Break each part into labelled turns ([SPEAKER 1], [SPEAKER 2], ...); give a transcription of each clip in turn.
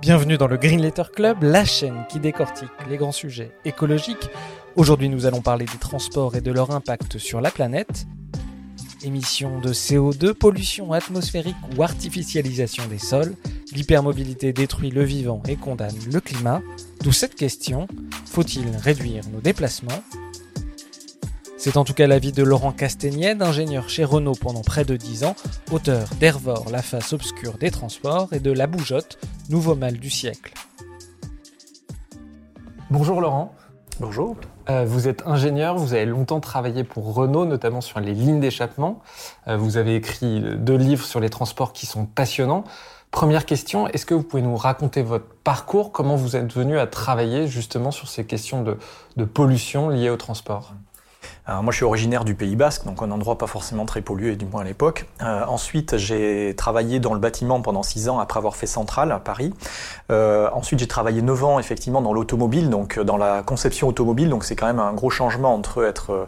[SPEAKER 1] Bienvenue dans le Green Letter Club, la chaîne qui décortique les grands sujets écologiques. Aujourd'hui, nous allons parler des transports et de leur impact sur la planète. Émissions de CO2, pollution atmosphérique ou artificialisation des sols, l'hypermobilité détruit le vivant et condamne le climat. D'où cette question, faut-il réduire nos déplacements? C'est en tout cas l'avis de Laurent Castaignède, ingénieur chez Renault pendant près de 10 ans, auteur d'Hervor, la face obscure des transports, et de La Bougeotte, nouveau mal du siècle. Bonjour Laurent.
[SPEAKER 2] Bonjour.
[SPEAKER 1] Euh, vous êtes ingénieur, vous avez longtemps travaillé pour Renault, notamment sur les lignes d'échappement. Euh, vous avez écrit deux livres sur les transports qui sont passionnants. Première question, est-ce que vous pouvez nous raconter votre parcours, comment vous êtes venu à travailler justement sur ces questions de, de pollution liées au transport?
[SPEAKER 2] Moi, je suis originaire du Pays Basque, donc un endroit pas forcément très pollué, du moins à l'époque. Euh, ensuite, j'ai travaillé dans le bâtiment pendant six ans après avoir fait Centrale à Paris. Euh, ensuite, j'ai travaillé neuf ans effectivement dans l'automobile, donc dans la conception automobile. Donc c'est quand même un gros changement entre être euh,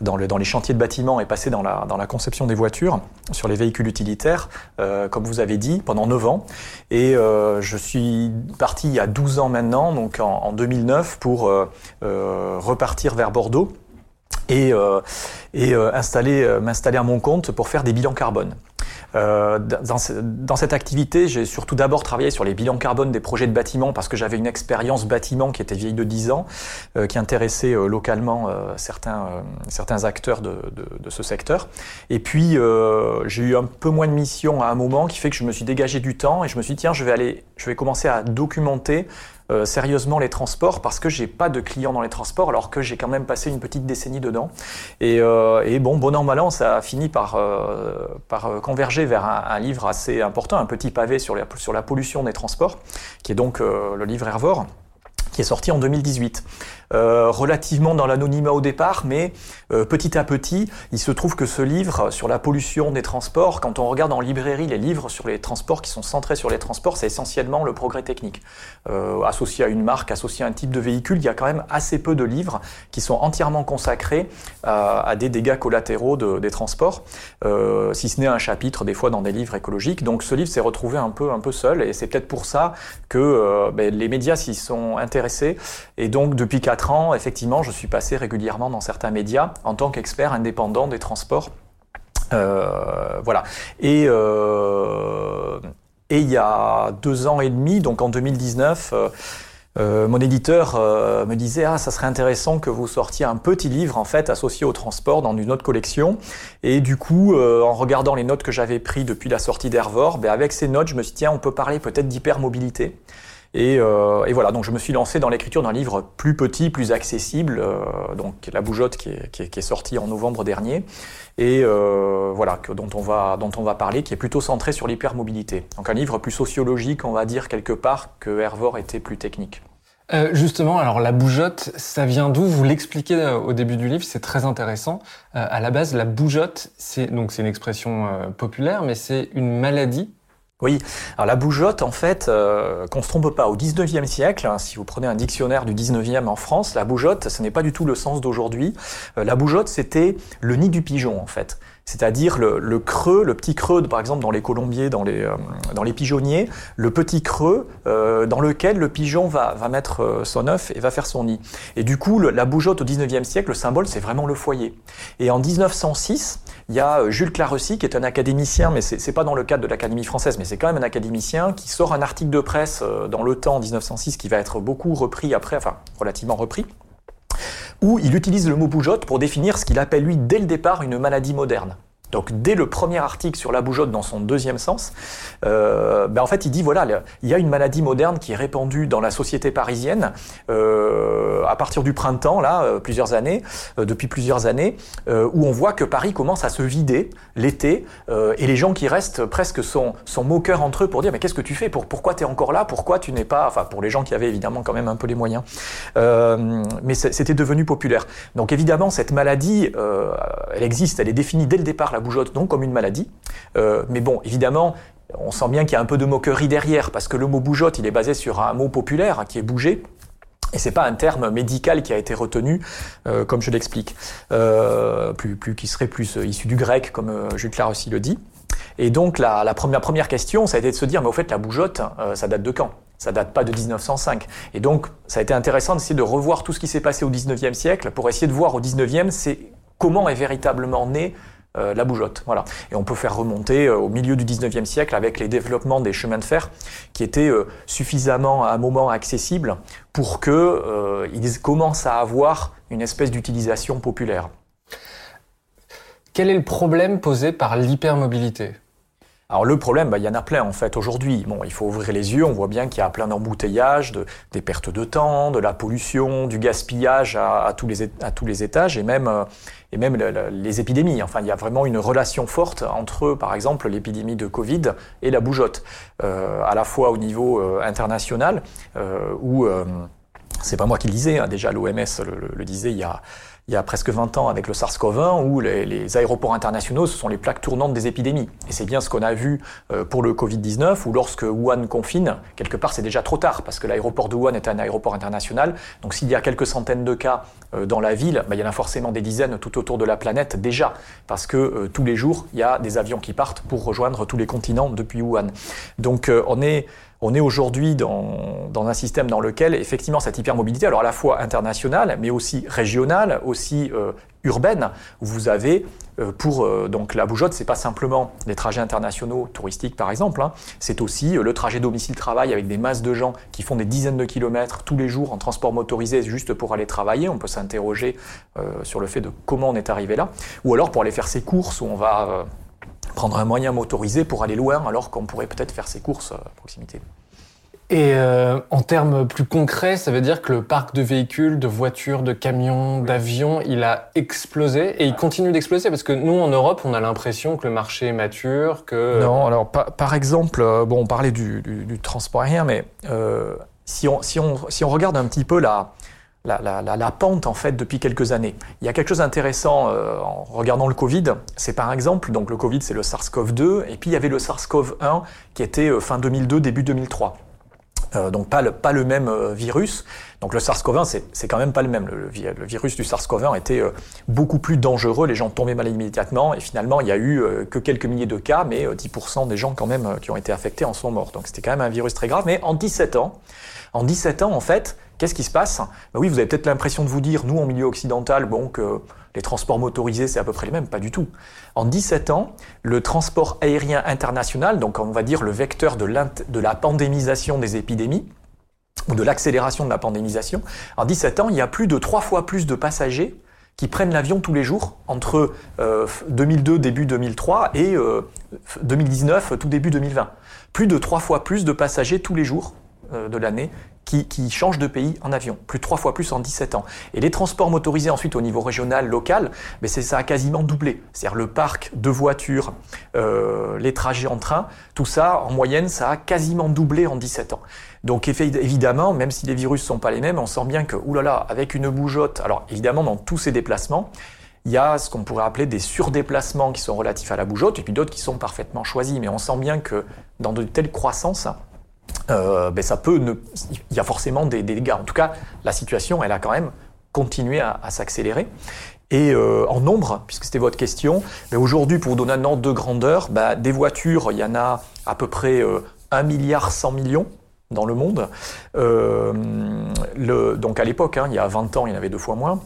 [SPEAKER 2] dans, dans les chantiers de bâtiment et passer dans la, dans la conception des voitures sur les véhicules utilitaires, euh, comme vous avez dit, pendant neuf ans. Et euh, je suis parti il y a 12 ans maintenant, donc en, en 2009, pour repartir vers Bordeaux et, euh, et euh, installer, euh, m'installer à mon compte pour faire des bilans carbone. Euh, dans, dans, cette activité, j'ai surtout d'abord travaillé sur les bilans carbone des projets de bâtiments parce que j'avais une expérience bâtiment qui était vieille de 10 ans, euh, qui intéressait euh, localement certains, certains acteurs de, de, de, ce secteur. Et puis, j'ai eu un peu moins de missions à un moment qui fait que je me suis dégagé du temps et je me suis dit, tiens, je vais aller, je vais commencer à documenter euh, sérieusement les transports parce que j'ai pas de clients dans les transports alors que j'ai quand même passé une petite décennie dedans. Et, euh, bon, bon an, mal an, ça a fini par, euh, converger vers un, livre assez important, un petit pavé sur, les, sur la pollution des transports, qui est donc le livre Hervor qui est sorti en 2018. Euh, relativement dans l'anonymat au départ, mais euh, petit à petit, il se trouve que ce livre sur la pollution des transports, quand on regarde en librairie les livres sur les transports qui sont centrés sur les transports, c'est essentiellement le progrès technique. Euh, associé à une marque, associé à un type de véhicule, il y a quand même assez peu de livres qui sont entièrement consacrés à, à des dégâts collatéraux de, des transports, euh, si ce n'est un chapitre des fois dans des livres écologiques. Donc ce livre s'est retrouvé un peu, un peu seul, et c'est peut-être pour ça que euh, ben, les médias s'y sont intéressés. Et donc depuis 4 effectivement, je suis passé régulièrement dans certains médias en tant qu'expert indépendant des transports. Euh, voilà. Et, euh, et il y a deux ans et demi, donc en 2019, euh, mon éditeur me disait ah ça serait intéressant que vous sortiez un petit livre en fait associé au transport dans une autre collection et du coup en regardant les notes que j'avais prises depuis la sortie d'Hervor ben, avec ces notes je me suis dit tiens on peut parler peut-être d'hypermobilité et, euh, et, voilà, donc je me suis lancé dans l'écriture d'un livre plus petit, plus accessible, euh, donc La Bougeotte qui est, qui, est, qui est, sorti en novembre dernier, et euh, voilà, dont, on va, dont on va parler, qui est plutôt centré sur l'hypermobilité. Donc un livre plus sociologique, on va dire quelque part, que Hervor était plus technique.
[SPEAKER 1] Justement, alors la bougeotte, ça vient d'où? Vous l'expliquez au début du livre, c'est très intéressant. À la base, la bougeotte, c'est donc c'est une expression populaire, mais c'est une maladie
[SPEAKER 2] oui, alors la bougeotte, en fait, euh, qu'on se trompe pas, au 19e siècle, hein, si vous prenez un dictionnaire du 19e en France, la bougeotte, ce n'est pas du tout le sens d'aujourd'hui. Euh, la bougeotte, c'était le nid du pigeon, en fait. C'est-à-dire le, creux, le petit creux, par exemple dans les colombiers, dans les, euh, pigeonniers, le petit creux euh, dans lequel le pigeon va, mettre son œuf et va faire son nid. Et du coup, la bougeotte au 19e siècle, le symbole, c'est vraiment le foyer. Et en 1906, il y a euh, Jules Clarecy, qui est un académicien, mais c'est pas dans le cadre de l'Académie française, mais c'est quand même un académicien, qui sort un article de presse euh, dans Le Temps en 1906 qui va être beaucoup repris après, enfin relativement repris, où il utilise le mot bougeotte pour définir ce qu'il appelle lui dès le départ une maladie moderne. Donc dès le premier article sur la bougeotte dans son deuxième sens, euh, ben en fait il dit voilà, il y a une maladie moderne qui est répandue dans la société parisienne euh, à partir du printemps, là, euh, plusieurs années, euh, depuis plusieurs années, euh, où on voit que Paris commence à se vider l'été, et les gens qui restent presque sont, sont moqueurs entre eux pour dire mais qu'est-ce que tu fais? Pour, Pourquoi tu es encore là? Pourquoi tu n'es pas... Enfin pour les gens qui avaient évidemment quand même un peu les moyens. mais c'était devenu populaire. Donc évidemment cette maladie, elle existe, elle est définie dès le départ, bougeotte, non comme une maladie. mais bon, évidemment, on sent bien qu'il y a un peu de moquerie derrière, parce que le mot bougeotte, il est basé sur un mot populaire qui est bouger. Et c'est pas un terme médical qui a été retenu, euh, comme je l'explique, euh, plus, plus, qui serait plus euh, issu du grec, comme euh, Jutlar aussi le dit. Et donc la, la, première, première question, ça a été de se dire, mais au fait, la bougeotte, euh, ça date de quand? Ça date pas de 1905. Et donc, ça a été intéressant d'essayer de revoir tout ce qui s'est passé au 19e siècle pour essayer de voir au 19e, c'est comment est véritablement né euh, la bougeotte. Voilà. Et on peut faire remonter euh, au milieu du 19e siècle avec les développements des chemins de fer qui étaient euh, suffisamment à un moment accessibles pour qu'ils commencent à avoir une espèce d'utilisation populaire.
[SPEAKER 3] Quel est le problème posé par l'hypermobilité?
[SPEAKER 2] Alors le problème, bah, il y en a plein en fait aujourd'hui. Bon, il faut ouvrir les yeux, on voit bien qu'il y a plein d'embouteillages, de, des pertes de temps, de la pollution, du gaspillage à, à, tous, les, à tous les étages et même, et même le, le, les épidémies. Enfin, il y a vraiment une relation forte entre, par exemple, l'épidémie de Covid et la bougeotte, euh, à la fois au niveau euh, international, euh, où, c'est pas moi qui le disais, hein, déjà l'OMS le, le disait il y a il y a presque 20 ans avec le SARS-CoV-1, où les, les, aéroports internationaux, ce sont les plaques tournantes des épidémies. Et c'est bien ce qu'on a vu euh, pour le Covid-19, où lorsque Wuhan confine, quelque part c'est déjà trop tard, parce que l'aéroport de Wuhan est un aéroport international. Donc s'il y a quelques centaines de cas euh, dans la ville, bah, il y en a forcément des dizaines tout autour de la planète déjà, parce que euh, tous les jours, il y a des avions qui partent pour rejoindre tous les continents depuis Wuhan. Donc on est on est aujourd'hui dans, dans, un système dans lequel, effectivement, cette hypermobilité, alors à la fois internationale, mais aussi régionale, aussi euh, urbaine, vous avez, euh, pour euh, donc la bougeotte, c'est pas simplement des trajets internationaux touristiques, par exemple, hein, c'est aussi euh, le trajet domicile-travail avec des masses de gens qui font des dizaines de kilomètres tous les jours en transport motorisé juste pour aller travailler. On peut s'interroger sur le fait de comment on est arrivé là. Ou alors pour aller faire ses courses, où on va prendre un moyen motorisé pour aller loin alors qu'on pourrait peut-être faire ses courses à proximité.
[SPEAKER 3] Et euh, en termes plus concrets, ça veut dire que le parc de véhicules, de voitures, de camions, d'avions, il a explosé et il continue d'exploser parce que nous en Europe, on a l'impression que le marché est mature, que
[SPEAKER 2] non. Alors par, par exemple, euh, bon, on parlait du, du, du transport aérien, mais euh, si on si on si on regarde un petit peu la la, pente en fait depuis quelques années. Il y a quelque chose d'intéressant euh, en regardant le Covid, c'est par exemple, donc le Covid c'est le SARS-CoV-2 et puis il y avait le SARS-CoV-1 qui était euh, fin 2002, début 2003. Euh, donc pas le, même virus. Donc le SARS-CoV-1, c'est quand même pas le même. Le, le, virus du SARS-CoV-1 était beaucoup plus dangereux, les gens tombaient malades immédiatement, et finalement il y a eu que quelques milliers de cas, mais 10% des gens quand même qui ont été affectés en sont morts. Donc c'était quand même un virus très grave. Mais en 17 ans, en 17 ans en fait, Qu'est-ce qui se passe? Ben Oui, vous avez peut-être l'impression de vous dire, nous, en milieu occidental, bon, que les transports motorisés, c'est à peu près les mêmes. Pas du tout. En 17 ans, le transport aérien international, donc on va dire le vecteur de, la pandémisation des épidémies, ou de l'accélération de la pandémisation, en 17 ans, il y a plus de trois fois plus de passagers qui prennent l'avion tous les jours entre euh, 2002 début 2003 et euh, 2019 tout début 2020. Plus de trois fois plus de passagers tous les jours euh, de l'année qui, qui de pays en avion, plus trois fois plus en 17 ans. Et les transports motorisés ensuite au niveau régional, local, mais c'est ça a quasiment doublé. C'est-à-dire le parc de voitures, euh, les trajets en train, tout ça en moyenne, ça a quasiment doublé en 17 ans. Donc évidemment, même si les virus sont pas les mêmes, on sent bien que, oulala, avec une bougeotte, alors évidemment dans tous ces déplacements, il y a ce qu'on pourrait appeler des surdéplacements qui sont relatifs à la bougeotte, et puis d'autres qui sont parfaitement choisis. Mais on sent bien que dans de telles croissances, euh, ben ça peut ne... il y a forcément des, des, dégâts. En tout cas, la situation, elle a quand même continué à, à s'accélérer. Et euh, en nombre, puisque c'était votre question, mais aujourd'hui, pour vous donner un ordre de grandeur, ben, des voitures, il y en a à peu près euh, 1 milliard 100 millions dans le monde. Euh, le, donc à l'époque, hein, il y a 20 ans, il y en avait deux fois moins.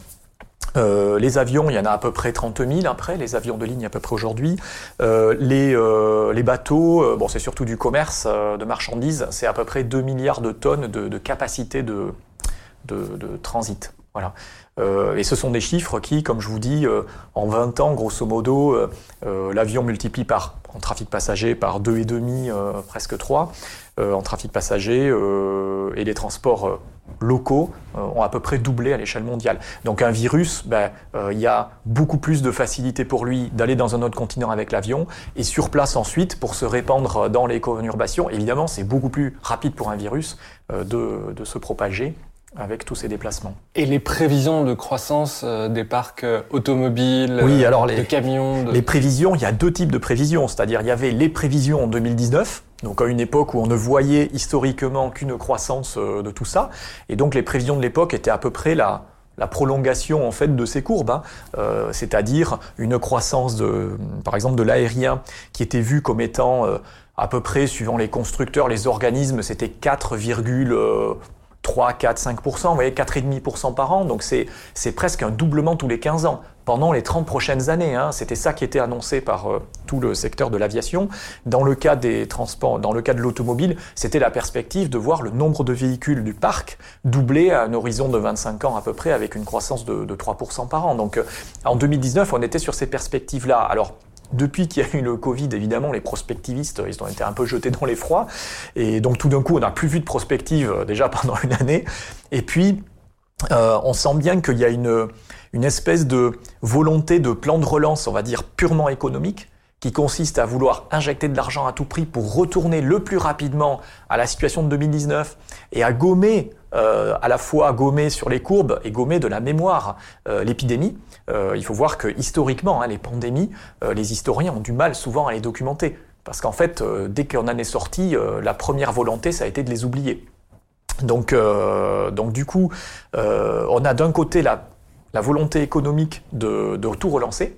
[SPEAKER 2] Euh, les avions, il y en a à peu près 30 000 après, les avions de ligne à peu près aujourd'hui. Euh, les, euh, les, bateaux, c'est surtout du commerce de marchandises, c'est à peu près 2 milliards de tonnes de, capacité de, transit. Voilà. Et ce sont des chiffres qui, comme je vous dis, en 20 ans, grosso modo, l'avion multiplie par, en trafic passager par 2,5, presque 3, en trafic passager, et les transports locaux ont à peu près doublé à l'échelle mondiale. Donc un virus, ben, il y a beaucoup plus de facilité pour lui d'aller dans un autre continent avec l'avion, et sur place ensuite, pour se répandre dans les conurbations, évidemment, c'est beaucoup plus rapide pour un virus de, de se propager avec tous ces déplacements.
[SPEAKER 3] Et les prévisions de croissance euh, des parcs euh, automobiles, oui, alors les, de camions
[SPEAKER 2] Les prévisions, il y a deux types de prévisions. C'est-à-dire, il y avait les prévisions en 2019, donc à une époque où on ne voyait historiquement qu'une croissance euh, de tout ça. Et donc les prévisions de l'époque étaient à peu près la, prolongation en fait de ces courbes, hein. c'est-à-dire une croissance de, par exemple, de l'aérien qui était vu comme étant à peu près, suivant les constructeurs, les organismes, c'était 4, 3, 4, 5%, vous voyez, 4,5% par an, donc c'est presque un doublement tous les 15 ans pendant les 30 prochaines années. Hein. C'était ça qui était annoncé par euh, tout le secteur de l'aviation. Dans le cas des transports, dans le cas de l'automobile, c'était la perspective de voir le nombre de véhicules du parc doubler à un horizon de 25 ans à peu près, avec une croissance de, de 3% par an. Donc euh, en 2019, on était sur ces perspectives-là. Alors depuis qu'il y a eu le Covid, évidemment, les prospectivistes, ils ont été un peu jetés dans les froids. Et donc tout d'un coup, on n'a plus vu de prospective euh, déjà pendant une année. Et puis, euh, on sent bien qu'il y a une, une espèce de volonté de plan de relance, on va dire, purement économique, qui consiste à vouloir injecter de l'argent à tout prix pour retourner le plus rapidement à la situation de 2019 et à gommer, euh, à la fois gommer sur les courbes et gommer de la mémoire euh, l'épidémie. Euh, il faut voir que historiquement, hein, les pandémies, les historiens ont du mal souvent à les documenter. Parce qu'en fait, dès qu'en en est sorti, la première volonté, ça a été de les oublier. Donc, du coup, on a d'un côté la, volonté économique de tout relancer,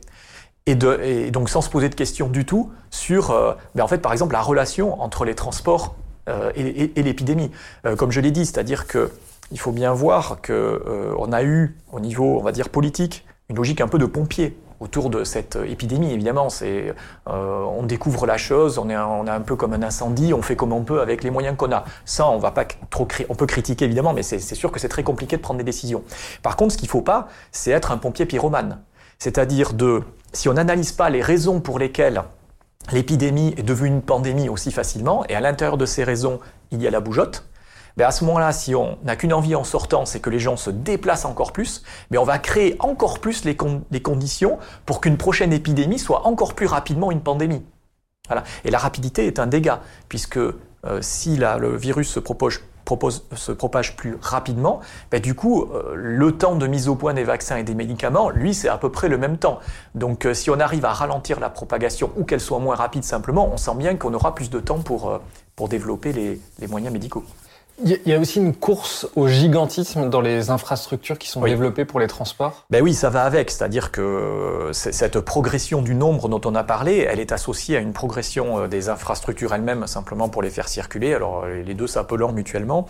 [SPEAKER 2] et, donc sans se poser de questions du tout sur, euh, ben, en fait, par exemple, la relation entre les transports euh, et, l'épidémie. Euh, comme je l'ai dit, c'est-à-dire que il faut bien voir que on a eu, au niveau, on va dire politique, une logique un peu de pompier autour de cette épidémie. Évidemment, on découvre la chose, on est, un peu comme un incendie, on fait comme on peut avec les moyens qu'on a. Ça, on va pas trop, on peut critiquer évidemment, mais c'est sûr que c'est très compliqué de prendre des décisions. Par contre, ce qu'il faut pas, c'est être un pompier pyromane, c'est-à-dire de si on n'analyse pas les raisons pour lesquelles l'épidémie est devenue une pandémie aussi facilement, et à l'intérieur de ces raisons, il y a la bougeotte, ben à ce moment-là, si on n'a qu'une envie en sortant, c'est que les gens se déplacent encore plus, mais on va créer encore plus les, conditions pour qu'une prochaine épidémie soit encore plus rapidement une pandémie. Voilà. Et la rapidité est un dégât, puisque euh, si le virus se se propage plus rapidement, ben du coup, euh, le temps de mise au point des vaccins et des médicaments, lui, c'est à peu près le même temps. Donc euh, si on arrive à ralentir la propagation ou qu'elle soit moins rapide simplement, on sent bien qu'on aura plus de temps pour, euh, pour développer les moyens médicaux.
[SPEAKER 3] Il y a aussi une course au gigantisme dans les infrastructures qui sont développées pour les transports?
[SPEAKER 2] Ben oui, ça va avec. C'est-à-dire que cette progression du nombre dont on a parlé, elle est associée à une progression euh, des infrastructures elles-mêmes, simplement pour les faire circuler. Alors les deux s'appelant mutuellement.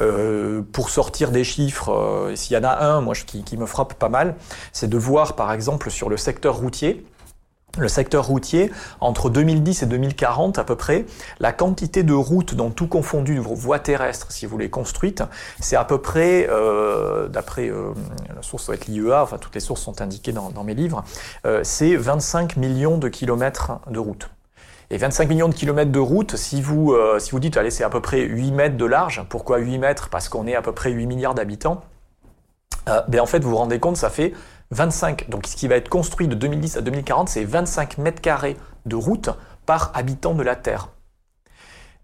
[SPEAKER 2] Euh, pour sortir des chiffres, euh, s'il y en a un, moi, qui, qui me frappe pas mal, c'est de voir, par exemple, sur le secteur routier, le secteur routier, entre 2010 et 2040 à peu près, la quantité de routes dans tout confondu, voies terrestres si vous les construites, c'est à peu près, euh, d'après euh, la source doit être l'IEA, enfin toutes les sources sont indiquées dans, mes livres, euh, c'est 25 millions de kilomètres de routes. Et 25 millions de kilomètres de routes, si vous, si vous dites, allez, c'est à peu près 8 mètres de large, pourquoi 8 mètres? Parce qu'on est à peu près 8 milliards d'habitants. ben en fait, vous vous rendez compte, ça fait 25, donc ce qui va être construit de 2010 à 2040, c'est 25 mètres carrés de route par habitant de la Terre.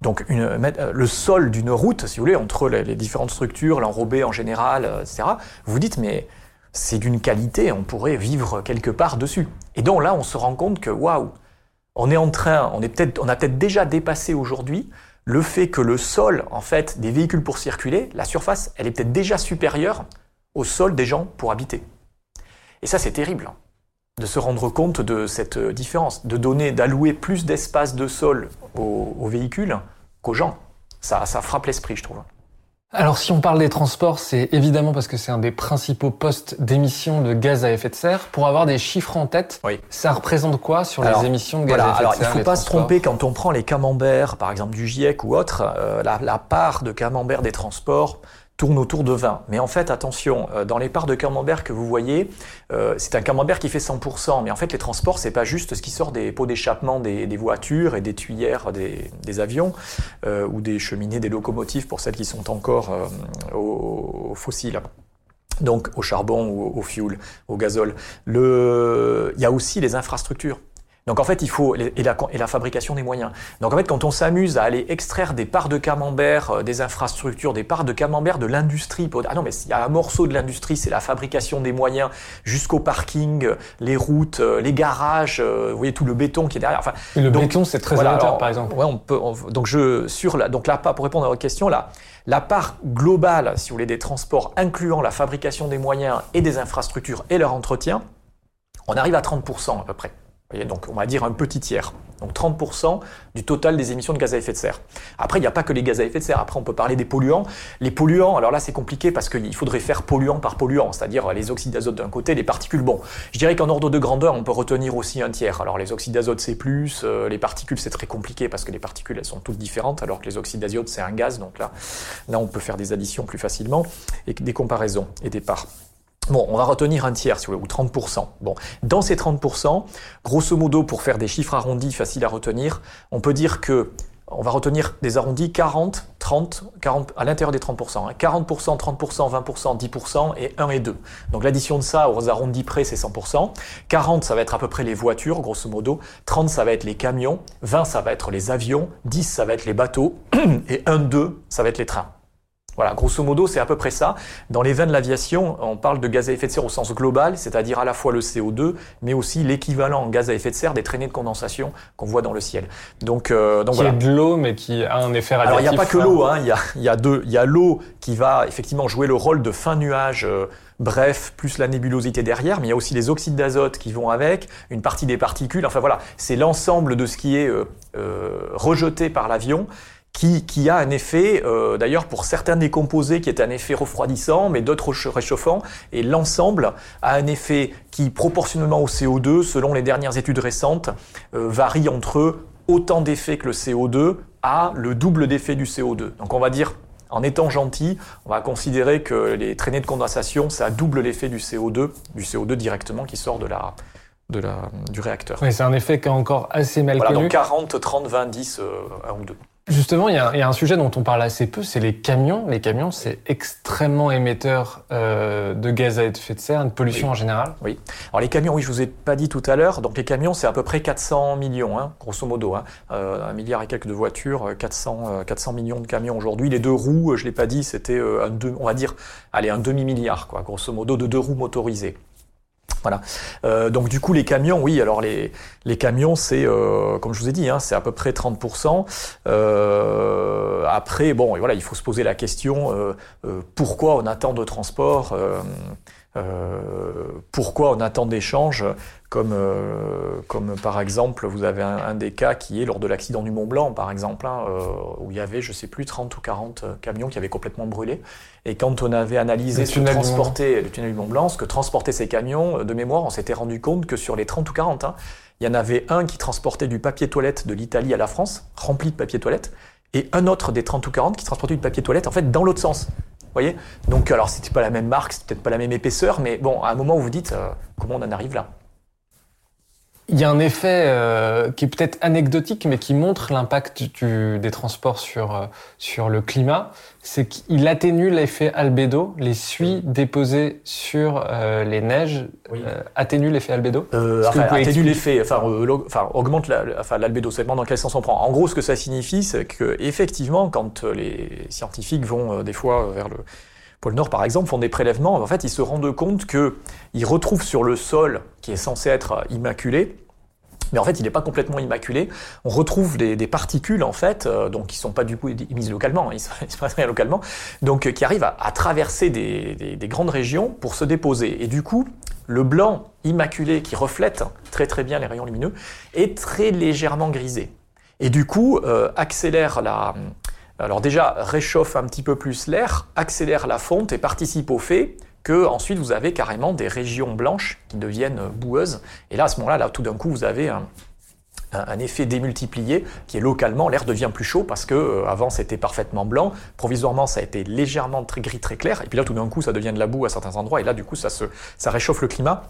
[SPEAKER 2] Donc euh, le sol d'une route, si vous voulez, entre les, différentes structures, l'enrobé en général, euh, etc., vous dites, mais c'est d'une qualité, on pourrait vivre quelque part dessus. Et donc là, on se rend compte que, waouh, on est en train, on, on a peut-être déjà dépassé aujourd'hui le fait que le sol, en fait, des véhicules pour circuler, la surface, elle est peut-être déjà supérieure au sol des gens pour habiter. Et ça, c'est terrible, hein, de se rendre compte de cette différence, de donner, d'allouer plus d'espace de sol aux, véhicules qu'aux gens. Ça, ça frappe l'esprit, je trouve.
[SPEAKER 3] Alors si on parle des transports, c'est évidemment parce que c'est un des principaux postes d'émissions de gaz à effet de serre. Pour avoir des chiffres en tête, ça représente quoi sur les émissions de gaz à effet de serre
[SPEAKER 2] Il ne faut pas se tromper quand on prend les camemberts, par exemple du GIEC ou autre, euh, la, part de camembert des transports, tourne autour de 20. Mais en fait, attention, euh, dans les parts de camembert que vous voyez, euh, c'est un camembert qui fait 100%. Mais en fait, les transports, c'est pas juste ce qui sort des pots d'échappement des, voitures et des tuyères des, avions euh, ou des cheminées des locomotives pour celles qui sont encore au, fossiles donc au charbon ou au, au fuel, au gazole. Le... Il y a aussi les infrastructures. Donc en fait, il faut et la, et la fabrication des moyens. Donc en fait, quand on s'amuse à aller extraire des parts de camembert, euh, des infrastructures, des parts de camembert de l'industrie, ah non mais il y a un morceau de l'industrie, c'est la fabrication des moyens jusqu'au parking, les routes, euh, les garages, euh, vous voyez tout le béton qui est derrière. Enfin,
[SPEAKER 3] le béton, c'est très voilà, par exemple.
[SPEAKER 2] Ouais, on peut. donc je sur la donc là pour répondre à votre question là, la part globale, si vous voulez, des transports incluant la fabrication des moyens et des infrastructures et leur entretien, on arrive à 30% à peu près donc on va dire un petit tiers. Donc 30% du total des émissions de gaz à effet de serre. Après, il n'y a pas que les gaz à effet de serre. Après, on peut parler des polluants. Les polluants, alors là, c'est compliqué parce qu'il faudrait faire polluant par polluant, c'est-à-dire les oxydes d'azote d'un côté, les particules. Bon, je dirais qu'en ordre de grandeur, on peut retenir aussi un tiers. Alors les oxydes d'azote, c'est plus. Euh, les particules, c'est très compliqué parce que les particules, elles sont toutes différentes, alors que les oxydes d'azote, c'est un gaz. Donc là, là, on peut faire des additions plus facilement et des comparaisons et des parts. Bon, on va retenir un tiers, si vous voulez, ou 30%. Bon, dans ces 30%, grosso modo, pour faire des chiffres arrondis faciles à retenir, on peut dire que on va retenir des arrondis 40, 30, 40, à l'intérieur des 30%. Hein, 40%, 30%, 20%, 10% et 1 et 2. Donc l'addition de ça aux arrondis près, c'est 100%. 40, ça va être à peu près les voitures, grosso modo. 30, ça va être les camions. 20, ça va être les avions. 10, ça va être les bateaux. Et 1, 2, ça va être les trains. Voilà, grosso modo, c'est à peu près ça. Dans les veines de l'aviation, on parle de gaz à effet de serre au sens global, c'est-à-dire à la fois le CO2, mais aussi l'équivalent en gaz à effet de serre des traînées de condensation qu'on voit dans le ciel.
[SPEAKER 3] Donc, euh, donc qui est de l'eau, mais qui a un effet radiatif.
[SPEAKER 2] Alors, il n'y a pas que l'eau, hein, il y, a, y, a deux. Il y a l'eau qui va effectivement jouer le rôle de fin nuage. Euh, bref, plus la nébulosité derrière, mais il y a aussi les oxydes d'azote qui vont avec, une partie des particules, enfin voilà, c'est l'ensemble de ce qui est euh, euh rejeté par l'avion qui, a un effet, euh, d'ailleurs pour certains des composés qui est un effet refroidissant, mais d'autres réchauffant, et l'ensemble a un effet qui, proportionnellement au CO2, selon les dernières études récentes, euh, varie entre autant d'effets que le CO2 à le double d'effet du CO2. Donc on va dire, en étant gentil, on va considérer que les traînées de condensation, ça double l'effet du CO2, du CO2 directement qui sort de la, de la, du réacteur.
[SPEAKER 3] Oui, c'est un effet qui est encore assez mal voilà,
[SPEAKER 2] Donc 40, 30, 20, 10, 1 ou 2.
[SPEAKER 3] Justement, il y, a, un sujet dont on parle assez peu, c'est les camions. Les camions, c'est extrêmement émetteur euh, de gaz à effet de serre, de pollution
[SPEAKER 2] en
[SPEAKER 3] général.
[SPEAKER 2] Oui. Alors les camions, oui, je vous ai pas dit tout à l'heure. Donc les camions, c'est à peu près 400 millions, hein, grosso modo. Hein. Euh, un milliard et quelques de voitures, 400, 400 euh, millions de camions aujourd'hui. Les deux roues, je l'ai pas dit, c'était un deux, on va dire, allez, un demi milliard, quoi, grosso modo, de deux roues motorisées. Voilà. Euh, donc du coup les camions, oui, alors les, les camions c'est, euh, comme je vous ai dit, hein, c'est à peu près 30%. Euh, après, bon, et voilà, il faut se poser la question, pourquoi on attend de transport pourquoi on attend d'échanges comme, euh, comme par exemple, vous avez un, des cas qui est lors de l'accident du Mont Blanc, par exemple, hein, euh, où il y avait, je sais plus, 30 ou 40 euh, camions qui avaient complètement brûlé. Et quand on avait analysé ce que transportait le tunnel du Mont Blanc, ce que transportaient ces camions, de mémoire, on s'était rendu compte que sur les 30 ou 40, hein, il y en avait un qui transportait du papier toilette de l'Italie à la France, rempli de papier toilette, et un autre des 30 ou 40 qui transportait du papier toilette, en fait, dans l'autre sens. Vous voyez? Donc, alors, c'était pas la même marque, c'était peut-être pas la même épaisseur, mais bon, à un moment, où vous dites, comment on en arrive là?
[SPEAKER 3] Il y a un effet euh, qui est peut-être anecdotique, mais qui montre l'impact des transports sur, euh, sur le climat. C'est qu'il atténue l'effet albédo. Les suies déposées sur euh, les neiges oui. atténuent l'effet albédo.
[SPEAKER 2] enfin, atténue l'effet, enfin, enfin, augmente l'albédo. Ça dépend dans quel sens on prend. En gros, ce que ça signifie, c'est que effectivement, quand les scientifiques vont des fois vers le pôle Nord, par exemple, font des prélèvements, en fait, ils se rendent compte qu'ils retrouvent sur le sol, qui est censé être immaculé, mais en fait, il n'est pas complètement immaculé. On retrouve des, particules, en fait, euh, donc qui sont pas du coup émises localement, hein, ils ne passent rien localement, donc euh, qui arrivent à, traverser des, grandes régions pour se déposer. Et du coup, le blanc immaculé qui reflète très très bien les rayons lumineux est très légèrement grisé. Et du coup, euh, accélère la, alors déjà, réchauffe un petit peu plus l'air, accélère la fonte et participe au fait que ensuite vous avez carrément des régions blanches qui deviennent boueuses. Et là, à ce moment-là, là, tout d'un coup, vous avez un, effet démultiplié qui est localement, l'air devient plus chaud parce que euh, avant c'était parfaitement blanc, provisoirement ça a été légèrement très gris, très clair, et puis là tout d'un coup ça devient de la boue à certains endroits, et là du coup ça, se, ça réchauffe le climat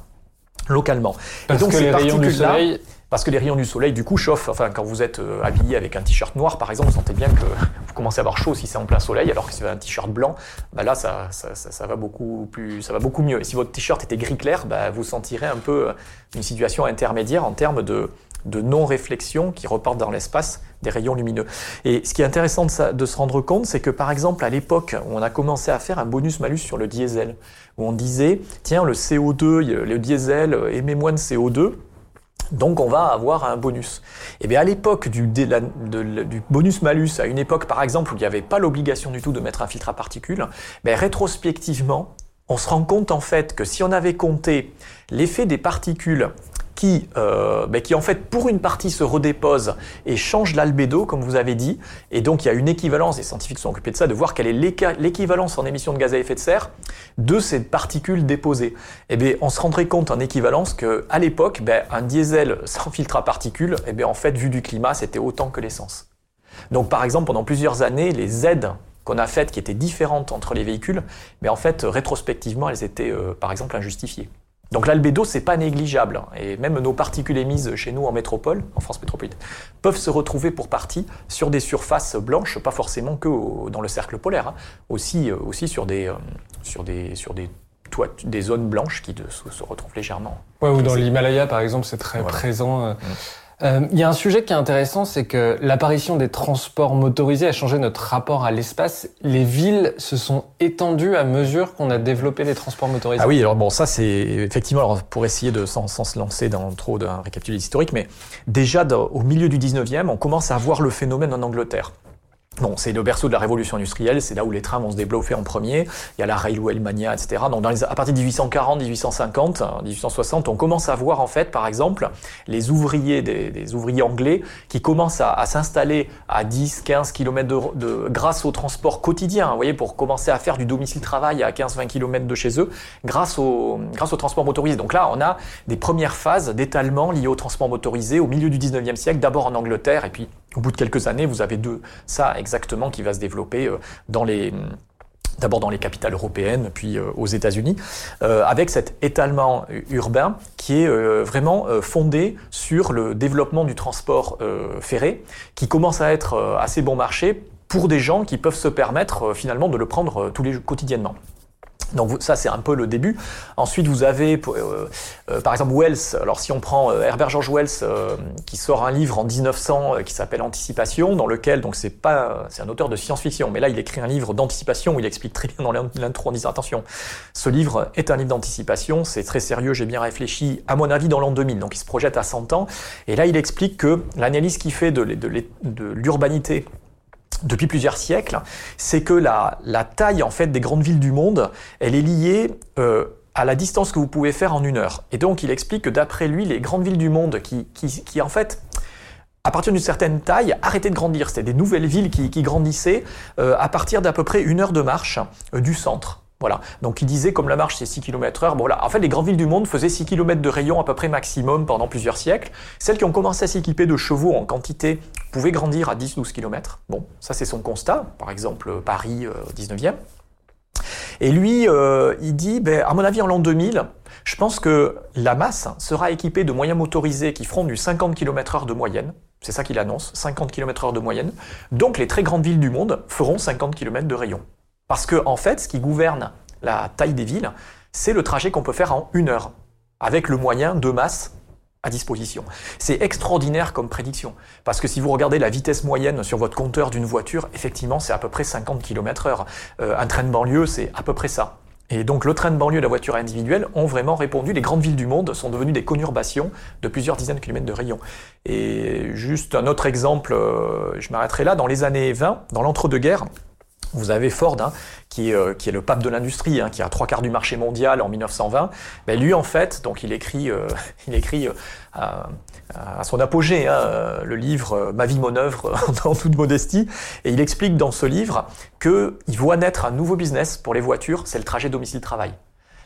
[SPEAKER 2] localement.
[SPEAKER 3] Parce
[SPEAKER 2] et donc
[SPEAKER 3] que les rayons du soleil,
[SPEAKER 2] parce que les rayons du soleil, du coup, chauffent. Enfin, quand vous êtes euh, habillé avec un t-shirt noir, par exemple, vous sentez bien que vous commencez à avoir chaud si c'est en plein soleil, alors que si vous avez un t-shirt blanc, bah là, ça, ça, ça, va beaucoup plus, ça va beaucoup mieux. Et si votre t-shirt était gris clair, bah, vous sentirez un peu euh, une situation intermédiaire en termes de, non-réflexion qui repartent dans l'espace des rayons lumineux. Et ce qui est intéressant de, se rendre compte, c'est que par exemple, à l'époque où on a commencé à faire un bonus-malus sur le diesel, où on disait, tiens, le CO2, il y a- le diesel émet moins de CO2, donc on va avoir un bonus. Et bien à l'époque du, bonus-malus, à une époque par exemple où il n'y avait pas l'obligation du tout de mettre un filtre à particules, ben, rétrospectivement, on se rend compte en fait que si on avait compté l'effet des particules qui, euh, qui en fait pour une partie se redéposent et changent l'albédo comme vous avez dit, et donc il y a une équivalence, les scientifiques sont occupés de ça, de voir quelle est l'équivalence en émissions de gaz à effet de serre de ces particules déposées. Eh bien, on se rendrait compte en équivalence que à l'époque, ben, un diesel sans filtre à particules, eh bien, en fait, vu du climat, c'était autant que l'essence. Donc, par exemple, pendant plusieurs années, les aides qu'on a faites, qui étaient différentes entre les véhicules, mais en fait, rétrospectivement, elles étaient, euh, par exemple, injustifiées. Donc l'albédo, c'est pas négligeable. hein. Et même nos particules émises chez nous en métropole, en France métropolitaine, peuvent se retrouver pour partie sur des surfaces blanches, pas forcément que au- dans le cercle polaire, hein. aussi, euh, aussi sur des, euh, sur des, sur des, toits, des zones blanches qui de- se, se retrouvent légèrement.
[SPEAKER 3] Ouais, ou dans l'Himalaya, par exemple, c'est très
[SPEAKER 2] Voilà.
[SPEAKER 3] présent. euh. Euh, Il y a un sujet qui est intéressant, c'est que l'apparition des transports motorisés a changé notre rapport à l'espace. Les villes se sont étendues à mesure qu'on a développé les transports motorisés.
[SPEAKER 2] Ah oui, alors bon, ça c'est effectivement, alors, pour essayer de sans, sans se lancer dans trop d'un récapitulé historique, mais déjà au milieu du 19e, on commence à voir le phénomène en Angleterre. Bon, c'est le berceau de la révolution industrielle, c'est là où les trains vont se développer en premier. Il y a la Railway Mania, etc. Donc, à partir de 1840, 1850, euh, 1860, on commence à voir en fait, par exemple, les ouvriers, des, ouvriers anglais qui commencent à, s'installer à 10, 15 km de, de, grâce au transport quotidien. Vous voyez, pour commencer à faire du domicile-travail à 15, 20 km de chez eux, grâce au, grâce au transport motorisé. Donc là, on a des premières phases d'étalement liées au transport motorisé au milieu du 19e siècle, d'abord en Angleterre, et puis au bout de quelques années, vous avez deux, ça exactement qui va se développer euh, d'abord dans les capitales européennes, puis euh, aux États-Unis, euh, avec cet étalement urbain qui est vraiment fondé sur le développement du transport ferré, qui commence à être assez bon marché pour des gens qui peuvent se permettre finalement de le prendre tous les quotidiennement. Donc ça c'est un peu le début. Ensuite vous avez euh, euh, par exemple Wells. Alors si on prend euh, Herbert George Wells euh, qui sort un livre en 1900 euh, qui s'appelle Anticipation, dans lequel donc c'est pas c'est un auteur de science-fiction, mais là il écrit un livre d'anticipation où il explique très bien dans l'in- l'intro en disant attention, ce livre est un livre d'anticipation, c'est très sérieux, j'ai bien réfléchi. À mon avis dans l'an 2000, donc il se projette à 100 ans. Et là il explique que l'analyse qu'il fait de l'urbanité depuis plusieurs siècles, c'est que la, la taille en fait des grandes villes du monde, elle est liée euh, à la distance que vous pouvez faire en une heure. Et donc il explique que d'après lui, les grandes villes du monde qui, qui, qui en fait à partir d'une certaine taille, arrêtaient de grandir. C'était des nouvelles villes qui, qui grandissaient euh, à partir d'à peu près une heure de marche euh, du centre. Voilà. Donc il disait comme la marche c'est 6 km heure. Voilà. En fait les grandes villes du monde faisaient 6 km de rayon à peu près maximum pendant plusieurs siècles. Celles qui ont commencé à s'équiper de chevaux en quantité pouvaient grandir à 10-12 km. Bon, ça c'est son constat. Par exemple Paris euh, 19e. Et lui, euh, il dit, ben, à mon avis, en l'an 2000, je pense que la masse sera équipée de moyens motorisés qui feront du 50 km heure de moyenne. C'est ça qu'il annonce, 50 km heure de moyenne. Donc les très grandes villes du monde feront 50 km de rayon. Parce que, en fait, ce qui gouverne la taille des villes, c'est le trajet qu'on peut faire en une heure, avec le moyen de masse à disposition. C'est extraordinaire comme prédiction, parce que si vous regardez la vitesse moyenne sur votre compteur d'une voiture, effectivement, c'est à peu près 50 km heure. Un train de banlieue, c'est à peu près ça. Et donc le train de banlieue et la voiture individuelle ont vraiment répondu. Les grandes villes du monde sont devenues des conurbations de plusieurs dizaines de kilomètres de rayon. Et juste un autre exemple, euh, je m'arrêterai là, dans les années 20, dans l'entre-deux-guerres, vous avez Ford, hein, qui, est, euh, qui est le pape de l'industrie, hein, qui a trois quarts du marché mondial en 1920. Ben, lui, en fait, donc il écrit, euh, euh, à, son apogée hein, le livre Ma vie, mon œuvre, en toute modestie, et il explique dans ce livre qu'il voit naître un nouveau business pour les voitures, c'est le trajet domicile-travail.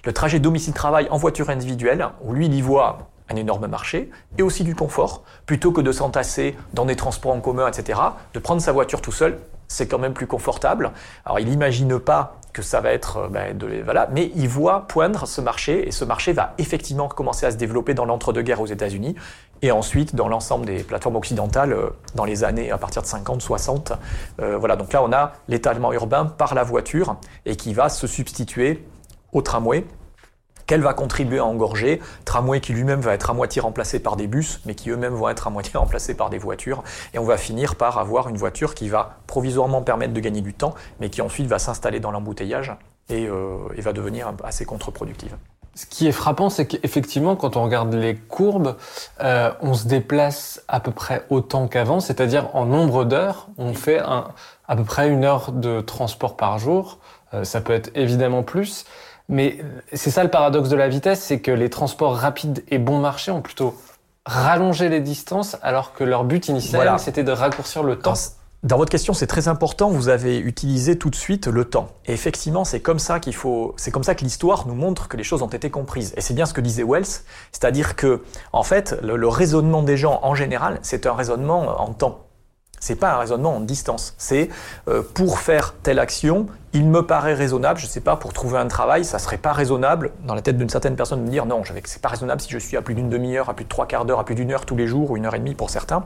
[SPEAKER 2] Le trajet domicile-travail en voiture individuelle, où lui, il y voit un énorme marché, et aussi du confort, plutôt que de s'entasser dans des transports en commun, etc., de prendre sa voiture tout seul, c'est quand même plus confortable. Alors il n'imagine pas que ça va être, euh, ben, de, voilà, mais il voit poindre ce marché, et ce marché va effectivement commencer à se développer dans l'entre-deux-guerres aux États-Unis, et ensuite dans l'ensemble des plateformes occidentales euh, dans les années à partir de 50, 60. Euh, voilà, donc là on a l'étalement urbain par la voiture, et qui va se substituer au tramway, qu'elle va contribuer à engorger. Tramway qui lui-même va être à moitié remplacé par des bus, mais qui eux-mêmes vont être à moitié remplacés par des voitures. Et on va finir par avoir une voiture qui va provisoirement permettre de gagner du temps, mais qui ensuite va s'installer dans l'embouteillage et, euh, va devenir assez contre-productive.
[SPEAKER 3] Ce qui est frappant, c'est qu'effectivement, quand on regarde les courbes, euh, on se déplace à peu près autant qu'avant, c'est-à-dire en nombre d'heures, on fait à peu près une heure de transport par jour. Euh, ça peut être évidemment plus. Mais c'est ça le paradoxe de la vitesse, c'est que les transports rapides et bon marché ont plutôt rallongé les distances alors que leur but initial, c'était de raccourcir le temps.
[SPEAKER 2] Dans votre question, c'est très important. Vous avez utilisé tout de suite le temps. Et effectivement, c'est comme ça qu'il faut, c'est comme ça que l'histoire nous montre que les choses ont été comprises. Et c'est bien ce que disait Wells, c'est-à-dire que, en fait, le raisonnement des gens en général, c'est un raisonnement en temps. C'est pas un raisonnement en distance. C'est euh, pour faire telle action, il me paraît raisonnable, je sais pas, pour trouver un travail, ça serait pas raisonnable dans la tête d'une certaine personne de me dire non, c'est pas raisonnable si je suis à plus d'une demi-heure, à plus de trois quarts d'heure, à plus d'une heure tous les jours ou une heure et demie pour certains,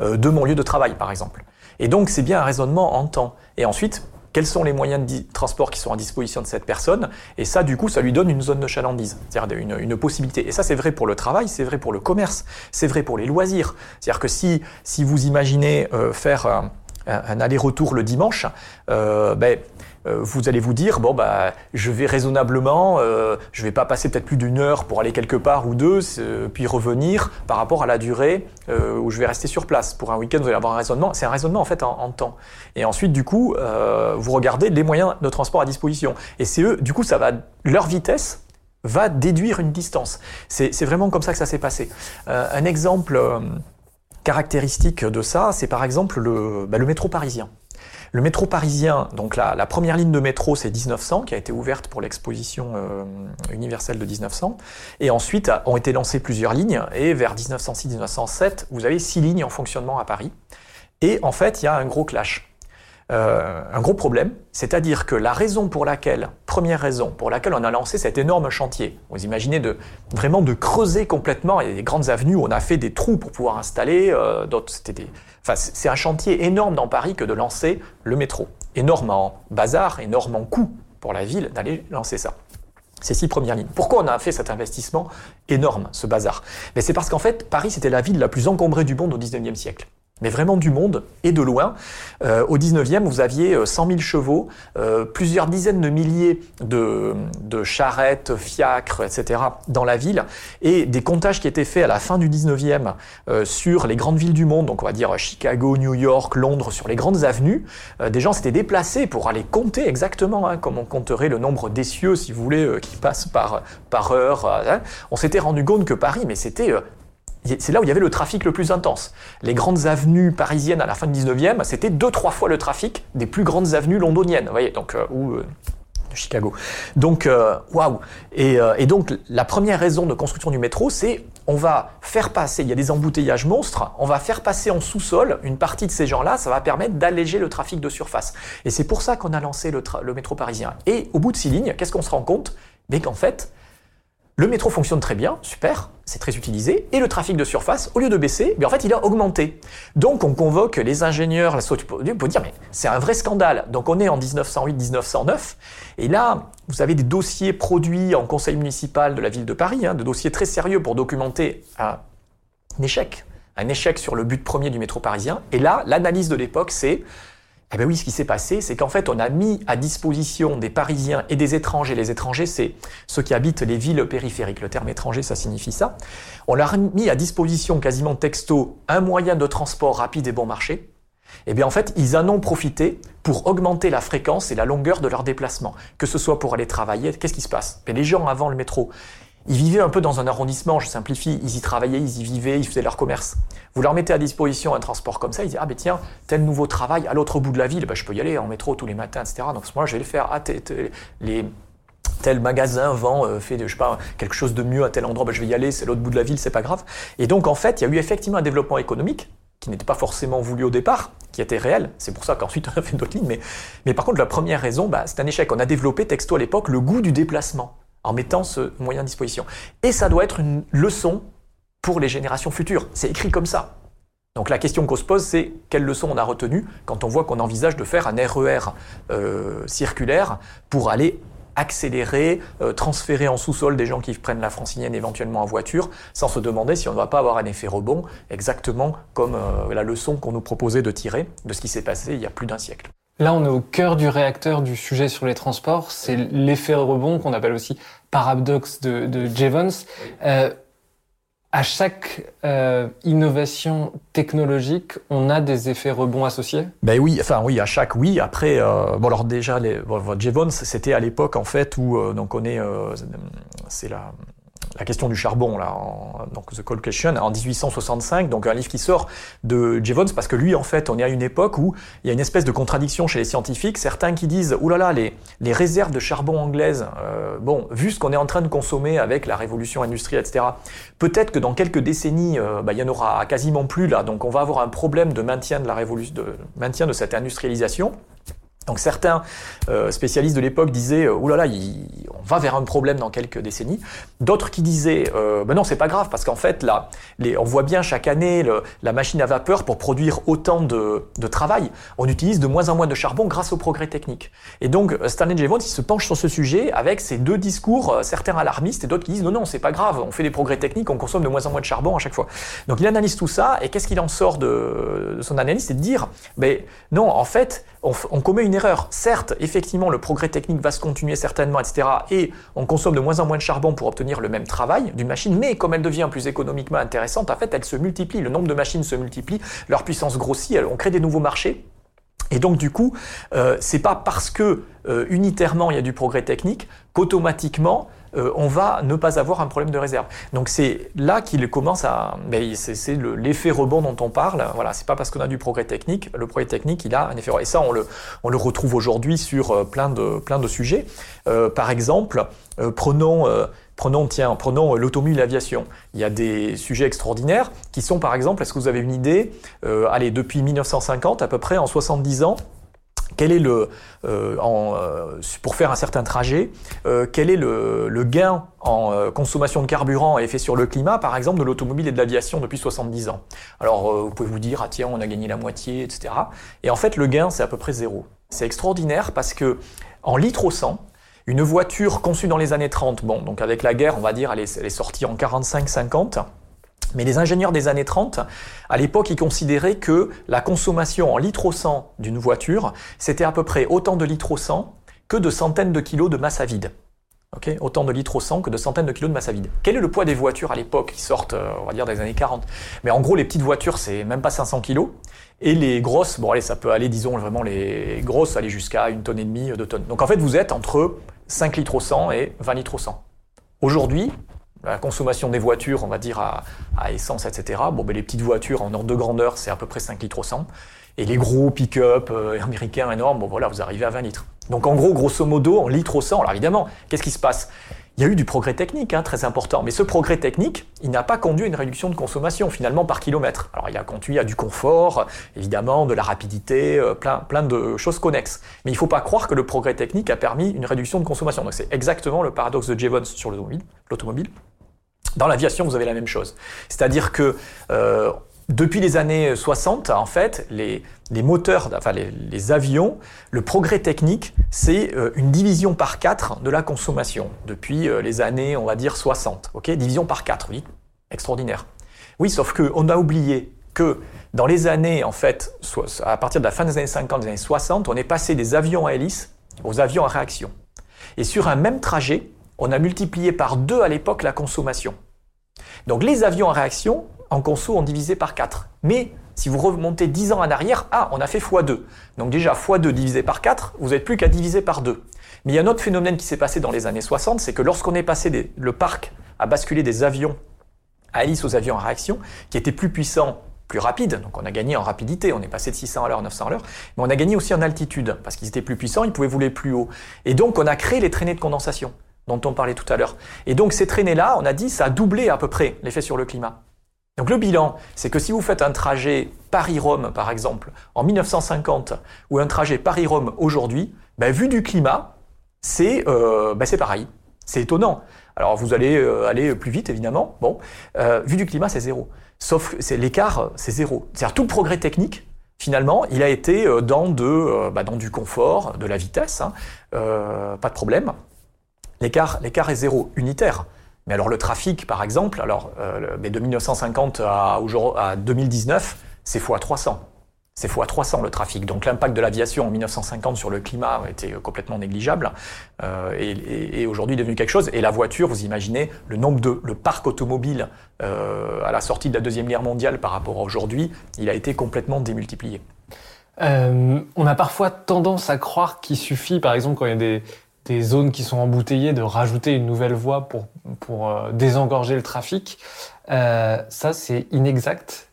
[SPEAKER 2] euh, de mon lieu de travail par exemple. Et donc c'est bien un raisonnement en temps. Et ensuite, quels sont les moyens de transport qui sont à disposition de cette personne, et ça, du coup, ça lui donne une zone de chalandise, c'est-à-dire une, possibilité. Et ça, c'est vrai pour le travail, c'est vrai pour le commerce, c'est vrai pour les loisirs. C'est-à-dire que si, si vous imaginez euh, faire un, aller-retour le dimanche, euh, ben, vous allez vous dire bon bah je vais raisonnablement, euh, je vais pas passer peut-être plus d'une heure pour aller quelque part ou deux, puis revenir par rapport à la durée euh, où je vais rester sur place. Pour un week-end, vous allez avoir un raisonnement. C'est un raisonnement en fait en, temps. Et ensuite, du coup, vous regardez les moyens de transport à disposition. Et c'est eux, du coup, ça va leur vitesse va déduire une distance. C'est vraiment comme ça que ça s'est passé. un exemple caractéristique de ça, c'est par exemple le, bah, le métro parisien. Le métro parisien, donc la, première ligne de métro, c'est 1900, qui a été ouverte pour l'exposition euh, universelle de 1900. Et ensuite ont été lancées plusieurs lignes. Et vers 1906-1907, vous avez six lignes en fonctionnement à Paris. Et en fait, il y a un gros clash. Euh, un gros problème, c'est-à-dire que la raison pour laquelle, première raison pour laquelle on a lancé cet énorme chantier, vous imaginez de vraiment de creuser complètement, il y a des grandes avenues où on a fait des trous pour pouvoir installer, euh, d'autres c'était des, enfin c'est un chantier énorme dans Paris que de lancer le métro, énorme en bazar, énorme en coût pour la ville d'aller lancer ça. Ces six premières lignes. Pourquoi on a fait cet investissement énorme, ce bazar? Mais c'est parce qu'en fait, Paris, c'était la ville la plus encombrée du monde au 19e siècle mais vraiment du monde et de loin. Euh, au 19e, vous aviez 100 euh, 000 chevaux, euh, plusieurs dizaines de milliers de, de, charrettes, fiacres, etc. dans la ville, et des comptages qui étaient faits à la fin du 19e euh, sur les grandes villes du monde, donc on va dire Chicago, New York, Londres, sur les grandes avenues. Euh, des gens s'étaient déplacés pour aller compter exactement, hein, comme on compterait le nombre d'essieux, si vous voulez, qui passent par, par heure. Hein. On s'était rendu compte que Paris, mais c'était c'est là où il y avait le trafic le plus intense. Les grandes avenues parisiennes à la fin du 19e, c'était deux, trois fois le trafic des plus grandes avenues londoniennes, vous voyez, donc, euh, ou euh, de Chicago. Donc, euh, waouh et, et, donc, la première raison de construction du métro, c'est on va faire passer, il y a des embouteillages monstres, on va faire passer en sous-sol une partie de ces gens-là, ça va permettre d'alléger le trafic de surface. Et c'est pour ça qu'on a lancé le, le métro parisien. Et au bout de six lignes, qu'est-ce qu'on se rend compte? Mais qu'en fait, le métro fonctionne très bien, super, c'est très utilisé, et le trafic de surface, au lieu de baisser, en fait, il a augmenté. Donc, on convoque les ingénieurs, la société pour dire, mais c'est un vrai scandale. Donc, on est en 1908-1909, et là, vous avez des dossiers produits en conseil municipal de la ville de Paris, hein, des dossiers très sérieux pour documenter un échec, un échec sur le but premier du métro parisien. Et là, l'analyse de l'époque, c'est eh bien oui, ce qui s'est passé, c'est qu'en fait, on a mis à disposition des Parisiens et des étrangers. Les étrangers, c'est ceux qui habitent les villes périphériques. Le terme étranger, ça signifie ça. On leur a mis à disposition quasiment texto un moyen de transport rapide et bon marché. Eh bien, en fait, ils en ont profité pour augmenter la fréquence et la longueur de leur déplacement. Que ce soit pour aller travailler, qu'est-ce qui se passe? Les gens avant le métro, ils vivaient un peu dans un arrondissement, je simplifie, ils y travaillaient, ils y vivaient, ils faisaient leur commerce. Vous leur mettez à disposition un transport comme ça, ils disent Ah ben tiens, tel nouveau travail à l'autre bout de la ville, ben, je peux y aller en métro tous les matins, etc. Donc moment-là, je vais le faire. Ah, les, tel magasin vend, euh, fait, je sais pas, quelque chose de mieux à tel endroit, ben, je vais y aller, c'est l'autre bout de la ville, c'est pas grave. Et donc en fait, il y a eu effectivement un développement économique qui n'était pas forcément voulu au départ, qui était réel. C'est pour ça qu'ensuite on a fait d'autres lignes. Mais, mais par contre, la première raison, bah, c'est un échec. On a développé texto à l'époque le goût du déplacement en mettant ce moyen à disposition. Et ça doit être une leçon pour les générations futures. C'est écrit comme ça. Donc la question qu'on se pose, c'est quelle leçon on a retenue quand on voit qu'on envisage de faire un RER e euh, circulaire pour aller accélérer, euh, transférer en sous-sol des gens qui prennent la francilienne éventuellement en voiture, sans se demander si on ne va pas avoir un effet rebond, exactement comme euh, la leçon qu'on nous proposait de tirer de ce qui s'est passé il y a plus d'un siècle.
[SPEAKER 3] Là, on est au cœur du réacteur du sujet sur les transports. C'est l'effet rebond qu'on appelle aussi paradoxe de, de Jevons. Euh, à chaque euh, innovation technologique, on a des effets rebonds associés?
[SPEAKER 2] Ben oui, enfin oui, à chaque oui. Après, euh, bon alors déjà, les, bon, Jevons, c'était à l'époque en fait où euh, donc on est, euh, c'est la la question du charbon, là, donc The Cold Question, en 1865, donc un livre qui sort de Jevons, parce que lui, en fait, on est à une époque où il y a une espèce de contradiction chez les scientifiques, certains qui disent, oulala, là là, les, réserves de charbon anglaises, euh, bon, vu ce qu'on est en train de consommer avec la révolution industrielle, etc., peut-être que dans quelques décennies, euh, bah, il y en aura quasiment plus, là, donc on va avoir un problème de maintien de la révolution, de maintien de cette industrialisation. Donc certains euh, spécialistes de l'époque disaient euh, oulala, là là, on va vers un problème dans quelques décennies. D'autres qui disaient euh, ben non, c'est pas grave parce qu'en fait là, les, on voit bien chaque année le, la machine à vapeur pour produire autant de, de, travail, on utilise de moins en moins de charbon grâce au progrès technique. Et donc Stanley Jevons, il se penche sur ce sujet avec ces deux discours, euh, certains alarmistes et d'autres qui disent non non, c'est pas grave, on fait des progrès techniques, on consomme de moins en moins de charbon à chaque fois. Donc il analyse tout ça et qu'est-ce qu'il en sort de, de son analyse, c'est de dire ben non, en fait on, commet une erreur. Certes, effectivement, le progrès technique va se continuer certainement, etc. Et on consomme de moins en moins de charbon pour obtenir le même travail d'une machine, mais comme elle devient plus économiquement intéressante, en fait, elle se multiplie. Le nombre de machines se multiplie, leur puissance grossit, on crée des nouveaux marchés. Et donc du coup, euh, c'est pas parce que euh, unitairement il y a du progrès technique qu'automatiquement euh, on va ne pas avoir un problème de réserve. Donc c'est là qu'il commence à, ben, c'est l'effet rebond dont on parle. Voilà, c'est pas parce qu'on a du progrès technique, le progrès technique il a un effet. Et ça on le, on le retrouve aujourd'hui sur euh, plein de plein de sujets. Euh, par exemple, prenons Prenons, tiens, prenons l'automobile et l'aviation. Il y a des sujets extraordinaires qui sont, par exemple, est-ce que vous avez une idée Allez, depuis 1950, à peu près, en 70 ans, quel est le, euh, en, euh, pour faire un certain trajet, euh, quel est le, gain en consommation de carburant et effet sur le climat, par exemple, de l'automobile et de l'aviation depuis 70 ans? Alors, vous pouvez vous dire, ah tiens, on a gagné la moitié, etc. Et en fait, le gain, c'est à peu près zéro. C'est extraordinaire parce que en litres au 100, une voiture conçue dans les années 30, bon, donc avec la guerre, on va dire, elle est, elle est sortie en 45-50, mais les ingénieurs des années 30, à l'époque, ils considéraient que la consommation en litres au 100 d'une voiture, c'était à peu près autant de litres au 100 que de centaines de kilos de masse à vide. Okay autant de litres au 100 que de centaines de kilos de masse à vide. Quel est le poids des voitures à l'époque qui sortent, euh, on va dire, des années 40 Mais en gros, les petites voitures, c'est même pas 500 kilos. Et les grosses, bon allez, ça peut aller, disons, vraiment les grosses, aller jusqu'à une tonne et demie, deux tonnes. Donc en fait, vous êtes entre 5 litres au 100 et 20 litres au 100. Aujourd'hui, la consommation des voitures, on va dire à, essence, etc. Bon, ben, les petites voitures en ordre de grandeur, c'est à peu près 5 litres au 100. Et les gros pick-up euh, américains énormes, bon voilà, vous arrivez à 20 litres. Donc en gros, grosso modo, en litres au 100, alors évidemment, qu'est-ce qui se passe? Il y a eu du progrès technique, hein, très important, mais ce progrès technique, il n'a pas conduit à une réduction de consommation finalement par kilomètre. Alors il a conduit à du confort, évidemment, de la rapidité, euh, plein, plein de choses connexes. Mais il ne faut pas croire que le progrès technique a permis une réduction de consommation. Donc c'est exactement le paradoxe de Jevons sur l'automobile. Dans l'aviation, vous avez la même chose. C'est-à-dire que euh, depuis les années 60, en fait, les, les moteurs, enfin les, les, avions, le progrès technique, c'est euh, une division par 4 de la consommation depuis euh, les années, on va dire 60. Ok, division par 4, oui, extraordinaire. Oui, sauf que on a oublié que dans les années, en fait, à partir de la fin des années 50, des années 60, on est passé des avions à hélice aux avions à réaction. Et sur un même trajet, on a multiplié par deux à l'époque la consommation. Donc les avions à réaction, en conso, ont divisé par 4. Mais si vous remontez 10 ans en arrière, ah, on a fait x2. Donc déjà, x2 divisé par 4, vous n'êtes plus qu'à diviser par 2. Mais il y a un autre phénomène qui s'est passé dans les années 60, c'est que lorsqu'on est passé le parc à basculer des avions à hélice aux avions à réaction, qui étaient plus puissants, plus rapides, donc on a gagné en rapidité, on est passé de 600 à l'heure à 900 à l'heure, mais on a gagné aussi en altitude, parce qu'ils étaient plus puissants, ils pouvaient voler plus haut. Et donc on a créé les traînées de condensation. Dont on parlait tout à l'heure. Et donc ces traînées-là, on a dit, ça a doublé à peu près l'effet sur le climat. Donc le bilan, c'est que si vous faites un trajet Paris-Rome, par exemple, en 1950, ou un trajet Paris-Rome aujourd'hui, ben, vu du climat, c'est euh, ben, pareil. C'est étonnant. Alors vous allez euh, aller plus vite, évidemment. Bon, euh, vu du climat, c'est zéro. Sauf que l'écart, c'est zéro. C'est-à-dire tout le progrès technique, finalement, il a été ben, dans du confort, de la vitesse, hein, pas de problème. L'écart, l'écart est zéro, unitaire. Mais alors le trafic, par exemple, alors euh, de 1950 à, à 2019, c'est fois 300. C'est fois 300 le trafic. Donc l'impact de l'aviation en 1950 sur le climat était complètement négligeable euh, et, et, aujourd'hui devenu quelque chose. Et la voiture, vous imaginez le nombre de le parc automobile euh, à la sortie de la deuxième guerre mondiale par rapport à aujourd'hui, il a été complètement démultiplié.
[SPEAKER 3] Euh, on a parfois tendance à croire qu'il suffit, par exemple, quand il y a des, des zones qui sont embouteillées, de rajouter une nouvelle voie pour, pour euh, désengorger le trafic. Euh, ça, c'est inexact.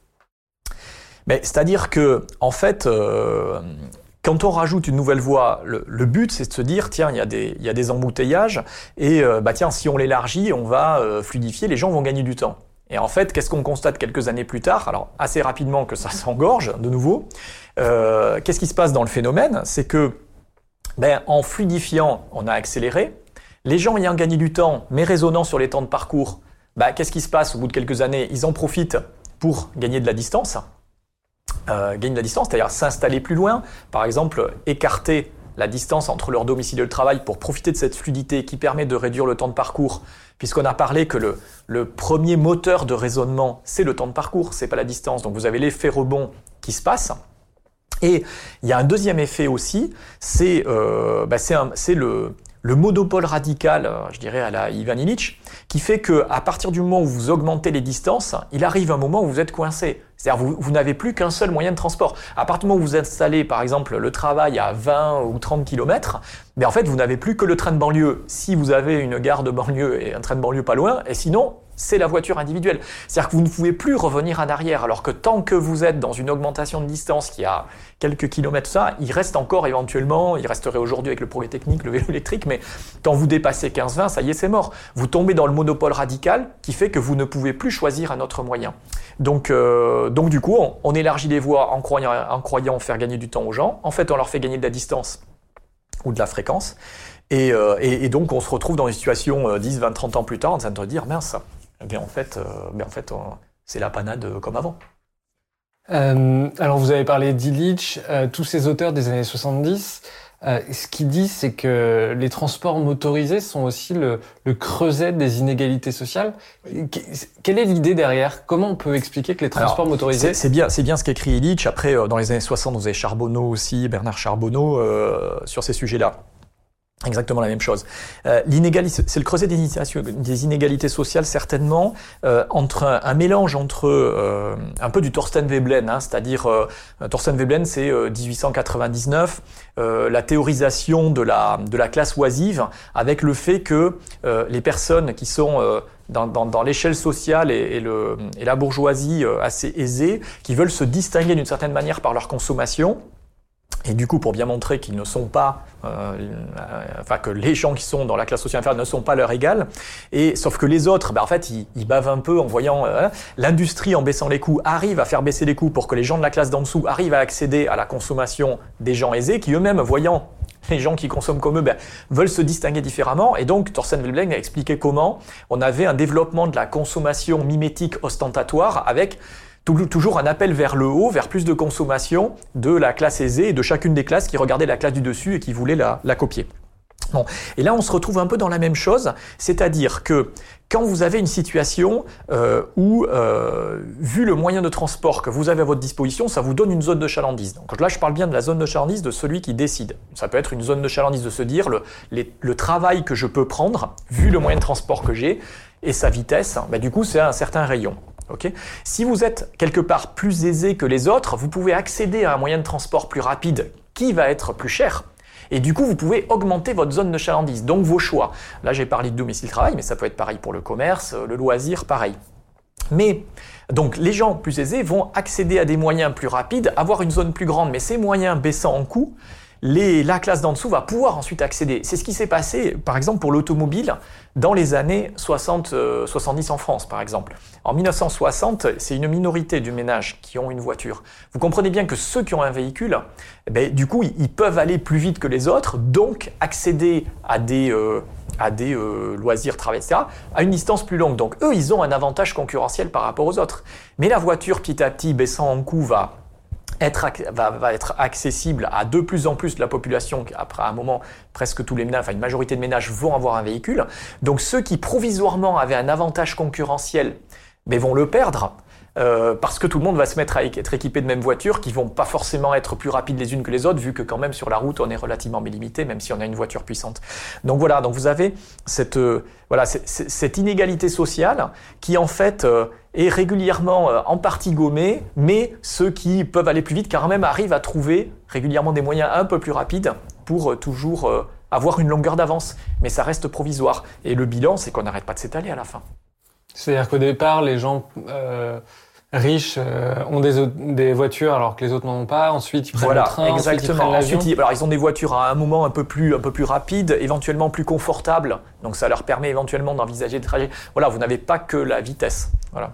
[SPEAKER 2] C'est-à-dire que, en fait, euh, quand on rajoute une nouvelle voie, le, but c'est de se dire tiens, il y a des, y a des embouteillages et bah tiens, si on l'élargit, on va fluidifier, les gens vont gagner du temps. Et en fait, qu'est-ce qu'on constate quelques années plus tard? Alors assez rapidement que ça s'engorge de nouveau. qu'est-ce qui se passe dans le phénomène? C'est que ben, En fluidifiant, on a accéléré. Les gens ayant gagné du temps, mais raisonnant sur les temps de parcours, ben, qu'est-ce qui se passe au bout de quelques années? Ils en profitent pour gagner de la distance. Euh, gagner de la distance, c'est-à-dire s'installer plus loin. Par exemple, écarter la distance entre leur domicile et le travail pour profiter de cette fluidité qui permet de réduire le temps de parcours, puisqu'on a parlé que le, le, premier moteur de raisonnement, c'est le temps de parcours, c'est pas la distance. Donc vous avez l'effet rebond qui se passe. Et il y a un deuxième effet aussi, c'est euh, bah le, le monopole radical, euh, je dirais à la Ivan Illich, qui fait que à partir du moment où vous augmentez les distances, il arrive un moment où vous êtes coincé. C'est-à-dire vous, vous n'avez plus qu'un seul moyen de transport. À partir du moment où vous installez par exemple le travail à 20 ou 30 km, mais en fait vous n'avez plus que le train de banlieue. Si vous avez une gare de banlieue et un train de banlieue pas loin, et sinon c'est la voiture individuelle. C'est-à-dire que vous ne pouvez plus revenir en arrière, alors que tant que vous êtes dans une augmentation de distance qui a quelques kilomètres, ça, il reste encore éventuellement, il resterait aujourd'hui avec le progrès technique, le vélo électrique, mais quand vous dépassez 15-20, ça y est, c'est mort. Vous tombez dans le monopole radical qui fait que vous ne pouvez plus choisir un autre moyen. Donc, euh, donc du coup, on, élargit les voies en croyant, en faire gagner du temps aux gens. En fait, on leur fait gagner de la distance ou de la fréquence. Et, euh, donc, on se retrouve dans une situation 10, 20, 30 ans plus tard en train de dire, mince, eh en fait, euh, en fait c'est la panade comme avant.
[SPEAKER 3] Euh, alors vous avez parlé d'Illich, euh, tous ces auteurs des années 70. ce qu'ils disent, c'est que les transports motorisés sont aussi le, creuset des inégalités sociales. Quelle est l'idée derrière? Comment on peut expliquer que les transports motorisés
[SPEAKER 2] C'est bien, c'est bien ce qu'écrit Illich. Après, dans les années 60, vous avez Charbonneau aussi, Bernard Charbonneau sur ces sujets-là. Exactement la même chose. Euh, l'inégalité, c'est le creuset des, inégalités sociales certainement euh, entre un, mélange entre euh, un peu du Thorsten Veblen, hein, c'est-à-dire euh, Thorsten Veblen, c'est 1899, la théorisation de la de la classe oisive avec le fait que les personnes qui sont dans, dans, dans l'échelle sociale et, et, le, et la bourgeoisie assez aisée, qui veulent se distinguer d'une certaine manière par leur consommation, et du coup, pour bien montrer qu'ils ne sont pas, euh, enfin que les gens qui sont dans la classe sociale inférieure ne sont pas leur égal, et sauf que les autres, ben, en fait, ils, ils, bavent un peu en voyant euh, l'industrie en baissant les coûts arrive à faire baisser les coûts pour que les gens de la classe d'en dessous arrivent à accéder à la consommation des gens aisés, qui eux-mêmes, voyant les gens qui consomment comme eux ben, veulent se distinguer différemment. Et donc, Thorsten Veblen a expliqué comment on avait un développement de la consommation mimétique ostentatoire avec toujours un appel vers le haut, vers plus de consommation de la classe aisée et de chacune des classes qui regardait la classe du dessus et qui voulait la, copier. Bon. Et là, on se retrouve un peu dans la même chose, c'est-à-dire que quand vous avez une situation euh, où, euh, vu le moyen de transport que vous avez à votre disposition, ça vous donne une zone de chalandise. Donc là, je parle bien de la zone de chalandise de celui qui décide. Ça peut être une zone de chalandise de se dire le, le travail que je peux prendre, vu le moyen de transport que j'ai et sa vitesse, bah, du coup, c'est un certain rayon si vous êtes quelque part plus aisé que les autres, vous pouvez accéder à un moyen de transport plus rapide qui va être plus cher. Et du coup, vous pouvez augmenter votre zone de chalandise, donc vos choix. Là, j'ai parlé de domicile-travail, mais ça peut être pareil pour le commerce, euh, le loisir, pareil. Mais donc les gens plus aisés vont accéder à des moyens plus rapides, avoir une zone plus grande, mais ces moyens baissant en coût, les, la classe d'en dessous va pouvoir ensuite accéder. C'est ce qui s'est passé, par exemple, pour l'automobile dans les années 60, 70 euh, en France, par exemple. En 1960, c'est une minorité du ménage qui ont une voiture. Vous comprenez bien que ceux qui ont un véhicule, eh ben, du coup, ils, peuvent aller plus vite que les autres, donc accéder à des, euh, euh, loisirs, travail, etc., à une distance plus longue. Donc eux, ils ont un avantage concurrentiel par rapport aux autres. Mais la voiture, petit à petit, baissant en coût, va être, va, être accessible à de plus en plus de la population. Après un moment, presque tous les ménages, enfin une majorité de ménages vont avoir un véhicule. Donc ceux qui provisoirement avaient un avantage concurrentiel, mais vont le perdre euh, parce que tout le monde va se mettre à être équipé de mêmes voitures qui vont pas forcément être plus rapides les unes que les autres, vu que quand même sur la route on est relativement limité, même si on a une voiture puissante. Donc voilà, donc vous avez cette euh, voilà cette inégalité sociale qui en fait euh, est régulièrement en partie gommée, mais ceux qui peuvent aller plus vite quand même arrivent à trouver régulièrement des moyens un peu plus rapides pour toujours avoir une longueur d'avance, mais ça reste provisoire. Et le bilan, c'est qu'on n'arrête pas de s'étaler à la fin.
[SPEAKER 3] C'est-à-dire qu'au départ, les gens riches euh, ont des, des, voitures alors que les autres n'en ont pas. Ensuite, ils prennent le train.
[SPEAKER 2] Exactement.
[SPEAKER 3] Ensuite,
[SPEAKER 2] ils, alors, ils ont des voitures à un moment un peu plus, un peu plus rapide, éventuellement plus confortable. Donc, ça leur permet éventuellement d'envisager des trajets. Voilà, vous n'avez pas que la vitesse. Voilà.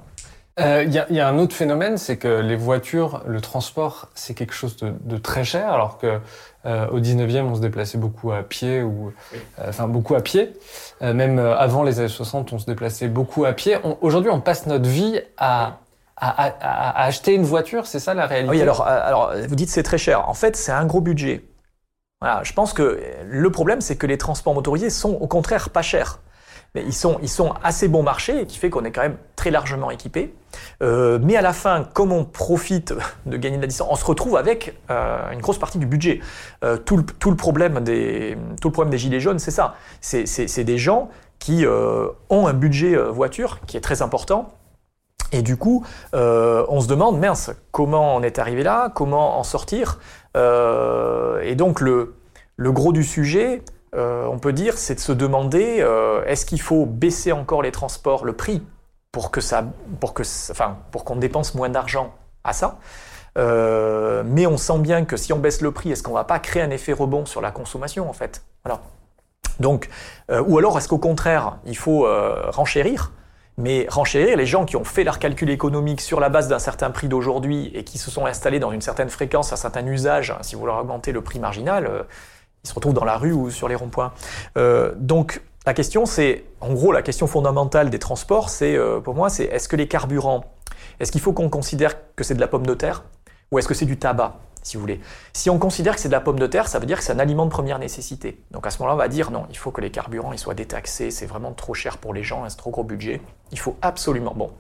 [SPEAKER 3] Euh, il y, y, a un autre phénomène, c'est que les voitures, le transport, c'est quelque chose de, de, très cher, alors que euh, au 19e, on se déplaçait beaucoup à pied ou, euh, enfin beaucoup à pied. même avant les années 60, on se déplaçait beaucoup à pied. Aujourd'hui, on passe notre vie à à, acheter une voiture, c'est ça la réalité?
[SPEAKER 2] Oui, alors, euh, alors vous dites c'est très cher. En fait, c'est un gros budget. Voilà, je pense que le problème, c'est que les transports motorisés sont au contraire pas chers. Mais ils sont, ils sont assez bon marché, qui fait qu'on est quand même très largement équipé. Euh, mais à la fin, comme on profite de gagner de la distance, on se retrouve avec euh, une grosse partie du budget. Euh, tout, le, tout, le problème des, tout le problème des gilets jaunes, c'est ça. C'est des gens qui euh, ont un budget euh, voiture qui est très important et du coup, euh, on se demande, mince, comment on est arrivé là? Comment en sortir? Euh, Et donc, le, le, gros du sujet, euh, on peut dire, c'est de se demander, est-ce qu'il faut baisser encore les transports, le prix, pour que ça, pour que, enfin, pour qu'on dépense moins d'argent à ça? Mais on sent bien que si on baisse le prix, est-ce qu'on va pas créer un effet rebond sur la consommation en fait? Voilà. Donc, ou alors est-ce qu'au contraire, il faut renchérir? Mais renchérir, les gens qui ont fait leur calcul économique sur la base d'un certain prix d'aujourd'hui et qui se sont installés dans une certaine fréquence, un certain usage, si vous leur augmentez le prix marginal, euh, ils se retrouvent dans la rue ou sur les ronds-points. Euh, donc la question, c'est, en gros, la question fondamentale des transports, c'est, euh, pour moi, c'est est-ce que les carburants, est-ce qu'il faut qu'on considère que c'est de la pomme de terre ou est-ce que c'est du tabac si vous voulez? Si on considère que c'est de la pomme de terre, ça veut dire que c'est un aliment de première nécessité. Donc à ce moment-là, on va dire non, il faut que les carburants ils soient détaxés, c'est vraiment trop cher pour les gens, c'est trop gros budget. Il faut absolument. Bon,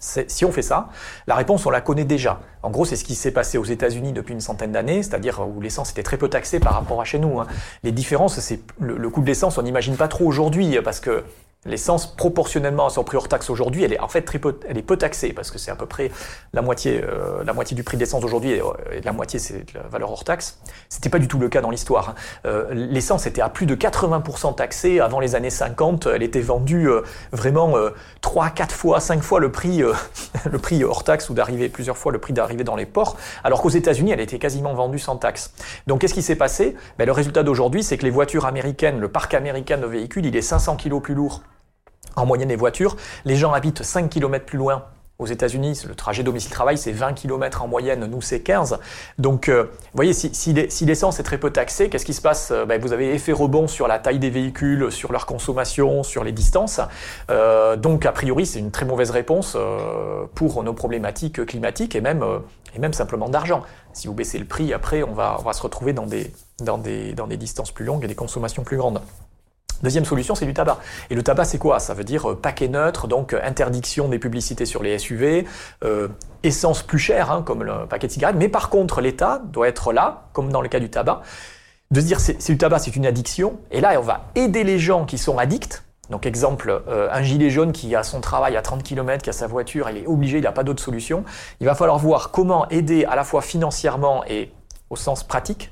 [SPEAKER 2] si on fait ça, la réponse, on la connaît déjà. En gros, c'est ce qui s'est passé aux États-Unis depuis une centaine d'années, c'est-à-dire où l'essence était très peu taxée par rapport à chez nous. Hein. Les différences, c'est le, le, coût de l'essence, on n'imagine pas trop aujourd'hui, parce que L'essence, proportionnellement à son prix hors taxe aujourd'hui, elle est en fait très peu, elle est peu taxée parce que c'est à peu près la moitié, euh, la moitié du prix de l'essence aujourd'hui et, la moitié c'est la valeur hors taxe. C'était pas du tout le cas dans l'histoire. Hein. Euh, l'essence était à plus de 80% taxée avant les années 50. Elle était vendue euh, vraiment 3, 4 fois, 5 fois le prix, le prix hors taxe ou d'arriver plusieurs fois le prix d'arrivée dans les ports. Alors qu'aux États-Unis, elle était quasiment vendue sans taxe. Donc qu'est-ce qui s'est passé? Ben, Le résultat d'aujourd'hui, c'est que les voitures américaines, le parc américain de véhicules, il est 500 kg plus lourd en moyenne les voitures. Les gens habitent 5 km plus loin. Aux États-Unis, le trajet domicile-travail, c'est 20 km en moyenne, nous c'est 15. Donc, euh, voyez, si, l'essence est très peu taxée, qu'est-ce qui se passe euh, ben, Vous avez effet rebond sur la taille des véhicules, sur leur consommation, sur les distances. Euh, donc, a priori, c'est une très mauvaise réponse pour nos problématiques climatiques et même, simplement d'argent. Si vous baissez le prix, après, on va, se retrouver dans des distances plus longues et des consommations plus grandes. Deuxième solution, c'est du tabac. Et le tabac, c'est quoi? Ça veut dire euh, paquet neutre, donc euh, interdiction des publicités sur les SUV, euh, essence plus chère, hein, comme le paquet de cigarettes. Mais par contre, l'État doit être là, comme dans le cas du tabac, de se dire c'est du tabac, c'est une addiction. Et là, on va aider les gens qui sont addicts. Donc exemple, un gilet jaune qui a son travail à 30 km, qui a sa voiture, il est obligé, il n'a pas d'autre solution. Il va falloir voir comment aider à la fois financièrement et au sens pratique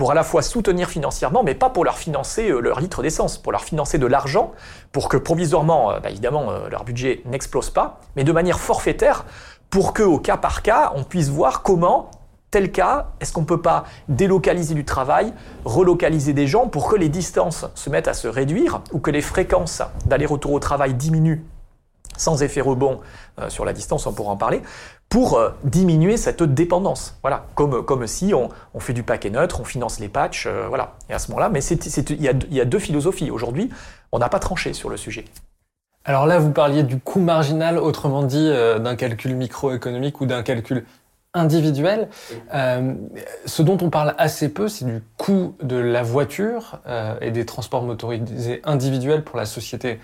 [SPEAKER 2] pour à la fois soutenir financièrement, mais pas pour leur financer euh, leur litre d'essence, pour leur financer de l'argent, pour que provisoirement, euh, bah, évidemment, euh, leur budget n'explose pas, mais de manière forfaitaire, pour que au cas par cas, on puisse voir comment tel cas, est-ce qu'on ne peut pas délocaliser du travail, relocaliser des gens pour que les distances se mettent à se réduire ou que les fréquences d'aller-retour au travail diminuent sans effet rebond sur la distance, on pourra en parler, pour euh, diminuer cette dépendance. Voilà, comme, si on, fait du paquet neutre, on finance les patchs, euh, voilà. Et à ce moment-là, mais il y, a deux philosophies. Aujourd'hui, on n'a pas tranché sur le sujet.
[SPEAKER 3] Alors là, vous parliez du coût marginal, autrement dit, d'un calcul microéconomique ou d'un calcul individuel. Euh, ce dont on parle assez peu, c'est du coût de la voiture euh, et des transports motorisés individuels pour la société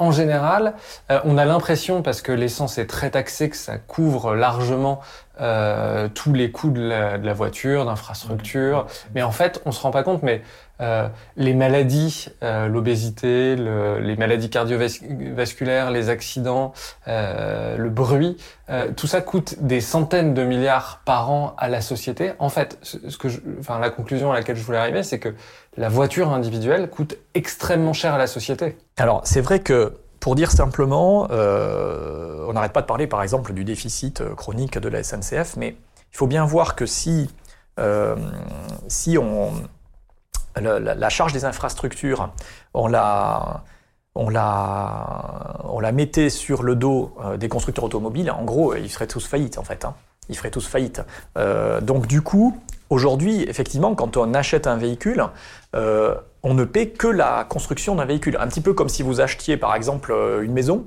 [SPEAKER 3] en général. Euh, on a l'impression, parce que l'essence est très taxée, que ça couvre largement euh, tous les coûts de la, voiture, d'infrastructure. Mais en fait, on se rend pas compte, mais euh, les maladies, euh, l'obésité, le, les maladies cardiovasculaires, les accidents, euh, le bruit, euh, tout ça coûte des centaines de milliards par an à la société. En fait, ce que je, enfin, la conclusion à laquelle je voulais arriver, c'est que la voiture individuelle coûte extrêmement cher à la société.
[SPEAKER 2] Alors, c'est vrai que pour dire simplement, euh, on n'arrête pas de parler par exemple du déficit chronique de la SNCF, mais il faut bien voir que si, si on, la, charge des infrastructures, on la, on la, on la mettait sur le dos des constructeurs automobiles, en gros, ils seraient tous faillites en fait. Hein. Ils feraient tous faillite. donc du coup, aujourd'hui, effectivement, quand on achète un véhicule, on ne paie que la construction d'un véhicule. Un petit peu comme si vous achetiez par exemple euh, une maison.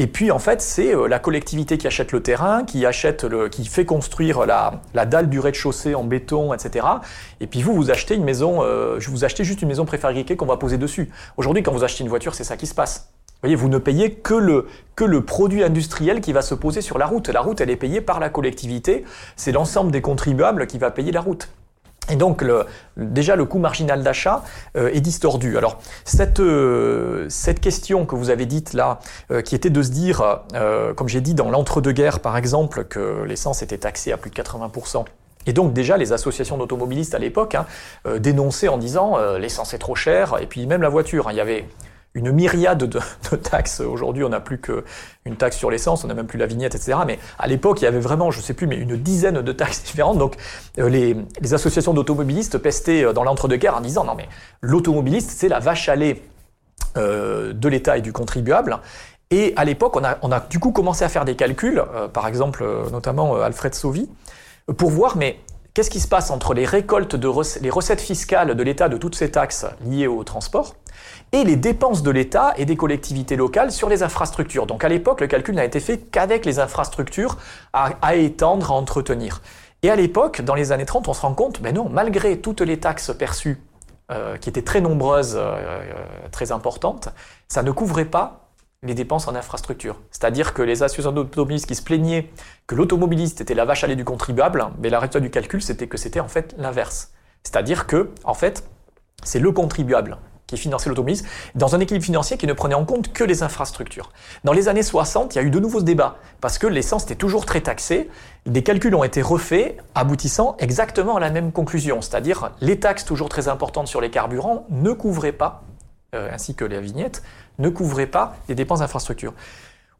[SPEAKER 2] Et puis en fait, c'est euh, la collectivité qui achète le terrain, qui achète le, qui fait construire la, dalle du rez-de-chaussée en béton, etc. Et puis vous, vous achetez une maison, euh, vous achetez juste une maison préfabriquée qu'on va poser dessus. Aujourd'hui, quand vous achetez une voiture, c'est ça qui se passe. Vous voyez, vous ne payez que le, que le produit industriel qui va se poser sur la route. La route, elle est payée par la collectivité. C'est l'ensemble des contribuables qui va payer la route. Et donc déjà le coût marginal d'achat euh, est distordu. Alors cette, euh, cette question que vous avez dite là, euh, qui était de se dire, comme j'ai dit dans l'entre-deux-guerres par exemple, que l'essence était taxée à plus de 80%. Et donc déjà les associations d'automobilistes à l'époque hein, dénonçaient en disant l'essence est trop chère et puis même la voiture. Hein, il y avait une myriade de, taxes. Aujourd'hui, on n'a plus qu'une taxe sur l'essence, on n'a même plus la vignette, etc. Mais à l'époque, il y avait vraiment, je ne sais plus, mais une dizaine de taxes différentes. Donc, euh, les, associations d'automobilistes pestaient euh, dans l'entre-deux-guerres en disant non, mais l'automobiliste, c'est la vache à lait euh, de l'État et du contribuable. Et à l'époque, on a, on a, du coup commencé à faire des calculs, par exemple, notamment Alfred Sauvy, pour voir, mais qu'est-ce qui se passe entre les récoltes de les recettes fiscales de l'État de toutes ces taxes liées au transport et les dépenses de l'État et des collectivités locales sur les infrastructures. Donc à l'époque, le calcul n'a été fait qu'avec les infrastructures à, étendre, à entretenir. Et à l'époque, dans les années 30, on se rend compte, ben non, malgré toutes les taxes perçues, euh, qui étaient très nombreuses, euh, euh, très importantes, ça ne couvrait pas les dépenses en infrastructure. C'est-à-dire que les associations d'automobilistes qui se plaignaient que l'automobiliste était la vache à lait du contribuable, mais la résultat du calcul, c'était que c'était en fait l'inverse. C'est-à-dire que, en fait, c'est le contribuable qui finançait l'automobilisme, dans un équilibre financier qui ne prenait en compte que les infrastructures. Dans les années 60, il y a eu de nouveaux débats, parce que l'essence était toujours très taxée. Des calculs ont été refaits, aboutissant exactement à la même conclusion, c'est-à-dire les taxes toujours très importantes sur les carburants ne couvraient pas, euh, ainsi que les vignettes, ne couvraient pas les dépenses d'infrastructures.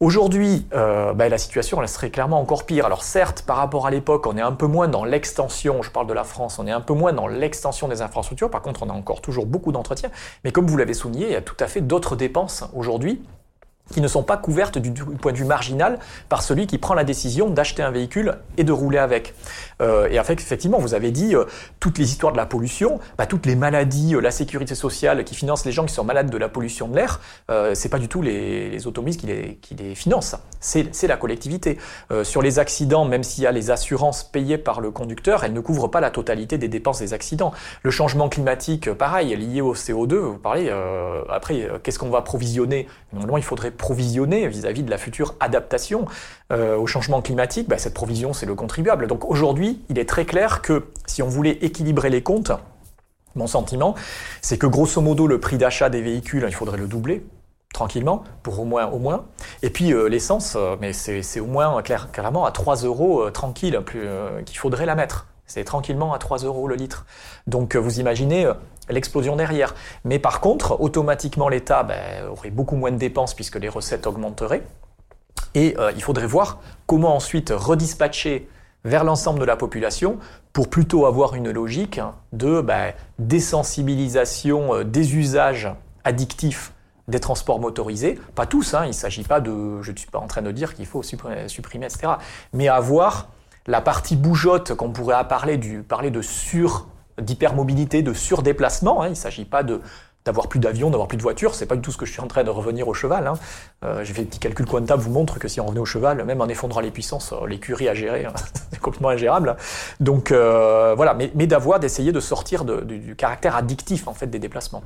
[SPEAKER 2] Aujourd'hui, euh, bah, la situation elle serait clairement encore pire. Alors certes, par rapport à l'époque, on est un peu moins dans l'extension, je parle de la France, on est un peu moins dans l'extension des infrastructures, par contre on a encore toujours beaucoup d'entretien, mais comme vous l'avez souligné, il y a tout à fait d'autres dépenses aujourd'hui qui ne sont pas couvertes du, point de vue marginal par celui qui prend la décision d'acheter un véhicule et de rouler avec. Euh, et en fait, effectivement, vous avez dit euh, toutes les histoires de la pollution, bah, toutes les maladies, euh, la sécurité sociale qui finance les gens qui sont malades de la pollution de l'air, euh, c'est pas du tout les, les automobilistes qui les, qui les financent, c'est la collectivité. Euh, sur les accidents, même s'il y a les assurances payées par le conducteur, elles ne couvrent pas la totalité des dépenses des accidents. Le changement climatique, pareil, lié au CO2, vous parlez, après, qu'est-ce qu'on va provisionner Normalement, il faudrait provisionner vis-à-vis de la future adaptation euh, au changement climatique, bah, cette provision, c'est le contribuable. Donc aujourd'hui, il est très clair que si on voulait équilibrer les comptes, mon sentiment, c'est que grosso modo, le prix d'achat des véhicules, il faudrait le doubler tranquillement, pour au moins, au moins. Et puis euh, l'essence, euh, mais c'est au moins clair, clairement à 3 euros tranquille qu'il faudrait la mettre. C'est tranquillement à 3 euros le litre. Donc vous imaginez l'explosion derrière. Mais par contre, automatiquement, l'État ben, aurait beaucoup moins de dépenses puisque les recettes augmenteraient. Et euh, il faudrait voir comment ensuite redispatcher vers l'ensemble de la population pour plutôt avoir une logique de ben, désensibilisation euh, des usages addictifs des transports motorisés. Pas tous, hein, il ne s'agit pas de... Je ne suis pas en train de dire qu'il faut supprimer, supprimer, etc. Mais avoir la partie bougeotte qu'on pourrait parler, du, parler de sur d'hypermobilité, de surdéplacement. Hein, il ne s'agit pas de d'avoir plus d'avions, d'avoir plus de voitures, c'est pas du tout ce que je suis en train de revenir au cheval. Hein. Euh, J'ai fait des petits calculs comptables, vous montre que si on revenait au cheval, même en effondrant les puissances, euh, l'écurie à gérer, hein, c'est complètement ingérable. Donc euh, voilà, mais, d'avoir, d'essayer de sortir du, caractère addictif en fait des déplacements.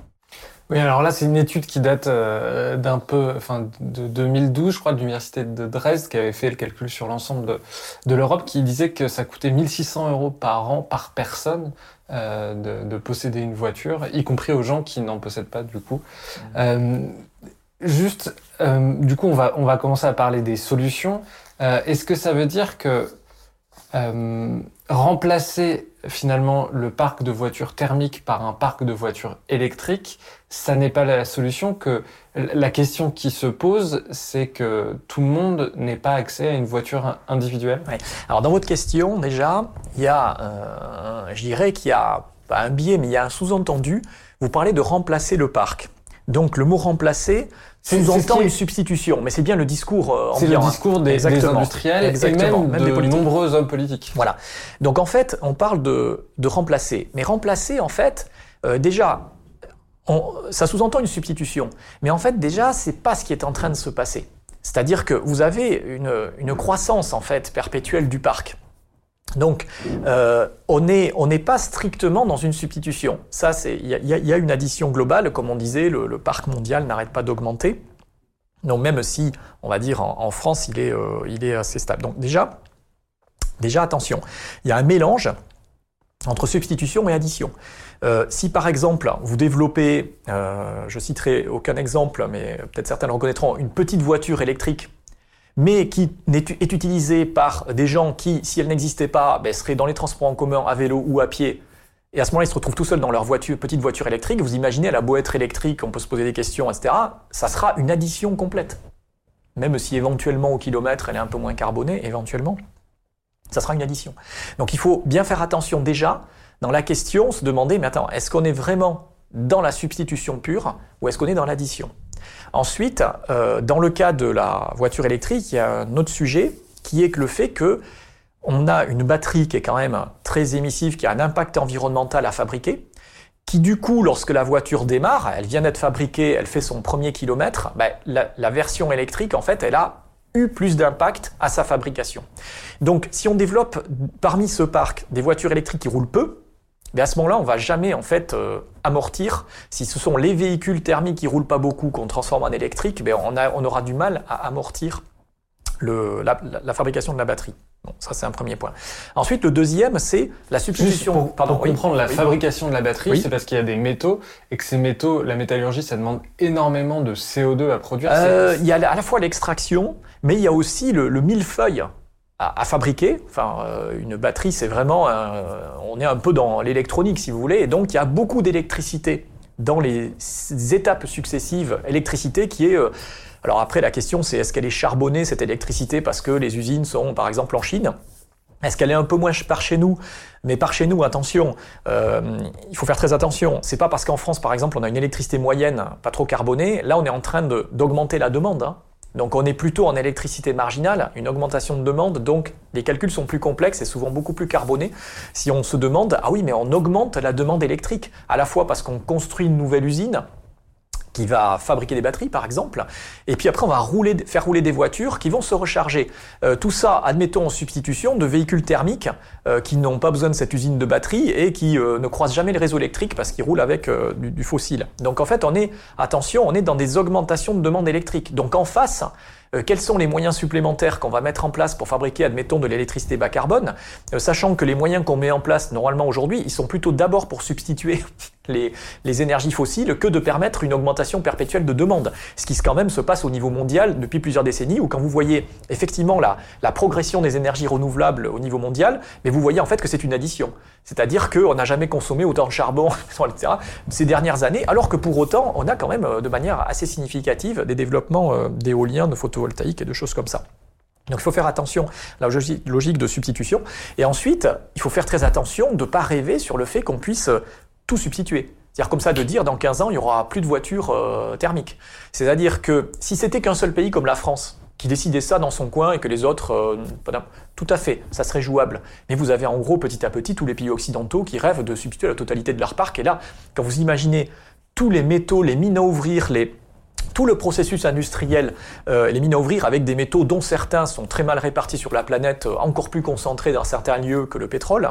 [SPEAKER 3] Oui, alors là, c'est une étude qui date d'un peu, enfin, de 2012, je crois, de l'université de Dresde, qui avait fait le calcul sur l'ensemble de, de l'Europe, qui disait que ça coûtait 1600 euros par an par personne de, de, posséder une voiture, y compris aux gens qui n'en possèdent pas du coup. Euh, juste, euh, du coup, on va, on va commencer à parler des solutions. Euh, est-ce que ça veut dire que euh, remplacer finalement le parc de voitures thermiques par un parc de voitures électriques, ça n'est pas la solution. Que la question qui se pose, c'est que tout le monde n'ait pas accès à une voiture individuelle.
[SPEAKER 2] Oui. Alors dans votre question, déjà, il y a, euh, je dirais qu'il y a pas un biais, mais il y a un sous-entendu. Vous parlez de remplacer le parc. Donc le mot remplacer sous-entend une substitution, mais c'est bien le discours euh,
[SPEAKER 3] C'est le discours des, des industriels Exactement. et même, même de des nombreux hommes politiques.
[SPEAKER 2] Voilà. Donc en fait, on parle de, de remplacer. Mais remplacer, en fait, euh, déjà, on, ça sous-entend une substitution. Mais en fait, déjà, c'est pas ce qui est en train de se passer. C'est-à-dire que vous avez une, croissance, en fait, perpétuelle du parc. Donc, euh, on n'est pas strictement dans une substitution. Ça, c'est il y, y, a une addition globale, comme on disait, le, parc mondial n'arrête pas d'augmenter. Donc, même si, on va dire, en, en France, il est, euh, il est assez stable. Donc, déjà, déjà, attention, il y a un mélange entre substitution et addition. Euh, si par exemple vous développez, euh, je citerai aucun exemple, mais peut-être certains le reconnaîtront, une petite voiture électrique mais qui est utilisée par des gens qui, si elle n'existait pas, ben, seraient dans les transports en commun à vélo ou à pied. Et à ce moment-là, ils se retrouvent tout seuls dans leur petite voiture électrique. Vous imaginez, elle a beau être électrique, on peut se poser des questions, etc. Ça sera une addition complète. Même si éventuellement au kilomètre, elle est un peu moins carbonée, éventuellement, ça sera une addition. Donc il faut bien faire attention déjà dans la question, se demander, mais attends, est-ce qu'on est vraiment dans la substitution pure ou est-ce qu'on est dans l'addition? Ensuite, euh, dans le cas de la voiture électrique, il y a un autre sujet qui est que le fait que on a une batterie qui est quand même très émissive, qui a un impact environnemental à fabriquer, qui du coup, lorsque la voiture démarre, elle vient d'être fabriquée, elle fait son premier kilomètre, ben, la, la version électrique, en fait, elle a plus d'impact à sa fabrication. Donc, si on développe parmi ce parc des voitures électriques qui roulent peu, mais à ce moment-là, on va jamais en fait euh, amortir. Si ce sont les véhicules thermiques qui roulent pas beaucoup qu'on transforme en électrique, ben on, a, on, aura du mal à amortir la, fabrication de la batterie. Bon, ça c'est un premier point. Ensuite, le deuxième, c'est la substitution.
[SPEAKER 3] Juste pour, Pardon, pour oui, comprendre la oui, fabrication de la batterie, oui. c'est parce qu'il y a des métaux et que ces métaux, la métallurgie, ça demande énormément de CO2 à produire.
[SPEAKER 2] Euh, il y a à la fois l'extraction, mais il y a aussi le, le millefeuille à, à, fabriquer. Enfin, euh, une batterie, c'est vraiment, un, on est un peu dans l'électronique, si vous voulez, et donc il y a beaucoup d'électricité dans les étapes successives. Électricité qui est, euh, alors après la question c'est est-ce qu'elle est charbonnée cette électricité parce que les usines sont par exemple en Chine? Est-ce qu'elle est un peu moins par chez nous? Mais par chez nous, attention, euh, il faut faire très attention. C'est pas parce qu'en France, par exemple, on a une électricité moyenne, pas trop carbonée. Là, on est en train d'augmenter la demande. Hein. Donc on est plutôt en électricité marginale, une augmentation de demande, donc les calculs sont plus complexes et souvent beaucoup plus carbonés. Si on se demande, ah oui, mais on augmente la demande électrique, à la fois parce qu'on construit une nouvelle usine, qui va fabriquer des batteries par exemple, et puis après on va rouler, faire rouler des voitures qui vont se recharger. Euh, tout ça, admettons en substitution de véhicules thermiques euh, qui n'ont pas besoin de cette usine de batterie et qui euh, ne croisent jamais le réseau électrique parce qu'ils roulent avec euh, du, du, fossile. Donc en fait on est, attention, on est dans des augmentations de demande électrique. Donc en face, euh, quels sont les moyens supplémentaires qu'on va mettre en place pour fabriquer, admettons, de l'électricité bas carbone, euh, sachant que les moyens qu'on met en place normalement aujourd'hui, ils sont plutôt d'abord pour substituer les, les, énergies fossiles que de permettre une augmentation perpétuelle de demande. Ce qui quand même se passe au niveau mondial depuis plusieurs décennies, où quand vous voyez effectivement la, progression des énergies renouvelables au niveau mondial, mais vous voyez en fait que c'est une addition. C'est-à-dire qu'on n'a jamais consommé autant de charbon, etc., ces dernières années, alors que pour autant, on a quand même de manière assez significative des développements d'éoliens, de photovoltaïques et de choses comme ça. Donc il faut faire attention à la logique de substitution. Et ensuite, il faut faire très attention de ne pas rêver sur le fait qu'on puisse tout substituer. C'est-à-dire comme ça de dire dans 15 ans, il n'y aura plus de voitures euh, thermiques. C'est-à-dire que si c'était qu'un seul pays comme la France qui décidait ça dans son coin et que les autres, euh, tout à fait, ça serait jouable. Mais vous avez en gros petit à petit tous les pays occidentaux qui rêvent de substituer la totalité de leur parc. Et là, quand vous imaginez tous les métaux, les mines à ouvrir, les, tout le processus industriel, euh, les mines à ouvrir avec des métaux dont certains sont très mal répartis sur la planète, euh, encore plus concentrés dans certains lieux que le pétrole,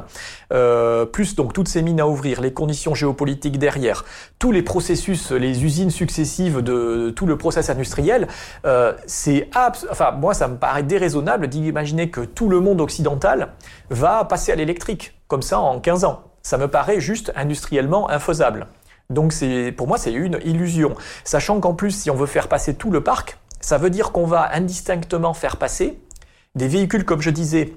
[SPEAKER 2] euh, plus donc toutes ces mines à ouvrir, les conditions géopolitiques derrière, tous les processus, les usines successives de, tout le process industriel, euh, c'est enfin moi ça me paraît déraisonnable d'imaginer que tout le monde occidental va passer à l'électrique comme ça en 15 ans. Ça me paraît juste industriellement infaisable. Donc pour moi, c'est une illusion. Sachant qu'en plus, si on veut faire passer tout le parc, ça veut dire qu'on va indistinctement faire passer des véhicules, comme je disais,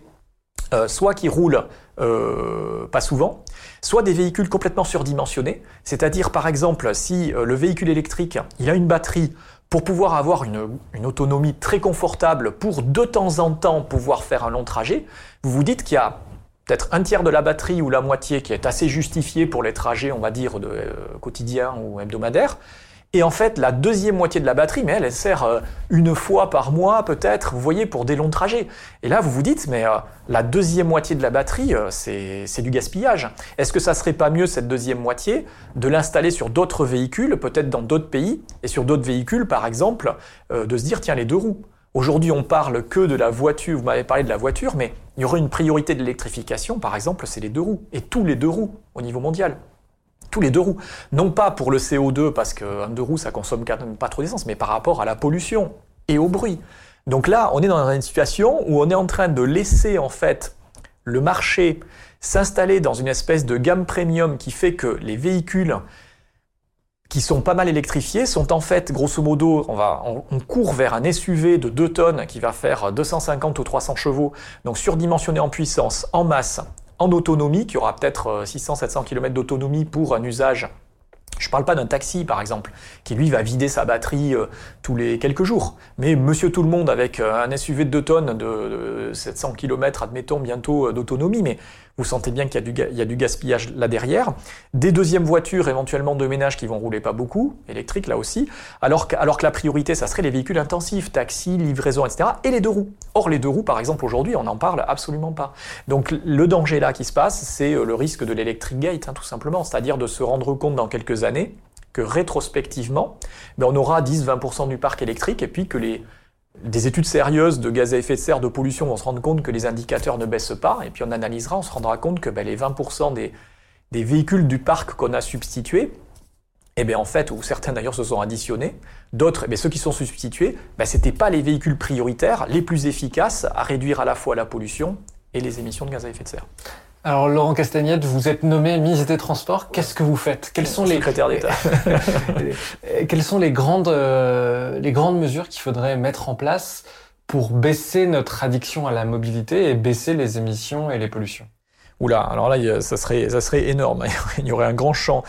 [SPEAKER 2] euh, soit qui roulent euh, pas souvent, soit des véhicules complètement surdimensionnés. C'est-à-dire, par exemple, si euh, le véhicule électrique, il a une batterie pour pouvoir avoir une, une, autonomie très confortable, pour de temps en temps pouvoir faire un long trajet, vous vous dites qu'il y a peut-être un tiers de la batterie ou la moitié qui est assez justifiée pour les trajets, on va dire, de, euh, quotidiens ou hebdomadaires. Et en fait, la deuxième moitié de la batterie, mais elle, sert euh, une fois par mois peut-être, vous voyez, pour des longs trajets. Et là, vous vous dites, mais euh, la deuxième moitié de la batterie, c'est du gaspillage. Est-ce que ça serait pas mieux, cette deuxième moitié, de l'installer sur d'autres véhicules, peut-être dans d'autres pays, et sur d'autres véhicules, par exemple, de se dire, tiens, les deux roues Aujourd'hui, on parle que de la voiture, vous m'avez parlé de la voiture, mais il y aurait une priorité de l'électrification, par exemple, c'est les deux roues, et tous les deux roues au niveau mondial. Tous les deux roues. Non pas pour le CO2, parce qu'un deux roues, ça consomme quand même pas trop d'essence, mais par rapport à la pollution et au bruit. Donc là, on est dans une situation où on est en train de laisser, en fait, le marché s'installer dans une espèce de gamme premium qui fait que les véhicules qui sont pas mal électrifiés sont en fait, grosso modo, on, va, on, court vers un SUV de 2 tonnes qui va faire 250 ou 300 chevaux, donc surdimensionné en puissance, en masse, en autonomie, qui aura peut-être 600-700 km d'autonomie pour un usage je ne parle pas d'un taxi, par exemple, qui lui va vider sa batterie euh, tous les quelques jours. Mais monsieur tout le monde avec euh, un SUV de 2 tonnes de, 700 km, admettons, bientôt euh, d'autonomie, mais vous sentez bien qu'il y, a du gaspillage là derrière. Des deuxièmes voitures éventuellement de ménage qui vont rouler pas beaucoup, électriques là aussi, alors que, alors que la priorité, ça serait les véhicules intensifs, taxis, livraison, etc. Et les deux roues. Or, les deux roues, par exemple, aujourd'hui, on n'en parle absolument pas. Donc le danger là qui se passe, c'est le risque de l'électric gate, hein, tout simplement, c'est-à-dire de se rendre compte dans quelques années que rétrospectivement, ben, on aura 10-20% du parc électrique et puis que les, des études sérieuses de gaz à effet de serre, de pollution vont se rendre compte que les indicateurs ne baissent pas, et puis on analysera, on se rendra compte que ben, les 20% des, des, véhicules du parc qu'on a substitués, eh bien en fait, ou certains d'ailleurs se sont additionnés, d'autres, eh ceux qui sont substitués, ben, ce n'étaient pas les véhicules prioritaires, les plus efficaces à réduire à la fois la pollution et les émissions de gaz à effet de serre.
[SPEAKER 3] Alors Laurent Castagnette, vous êtes nommé ministre des Transports. Qu'est-ce que vous faites? Quelles sont les
[SPEAKER 2] d'État
[SPEAKER 3] Quelles sont les grandes euh, les grandes mesures qu'il faudrait mettre en place pour baisser notre addiction à la mobilité et baisser les émissions et les pollutions?
[SPEAKER 2] Oula, alors là, ça serait ça serait énorme. Il y aurait un grand champ.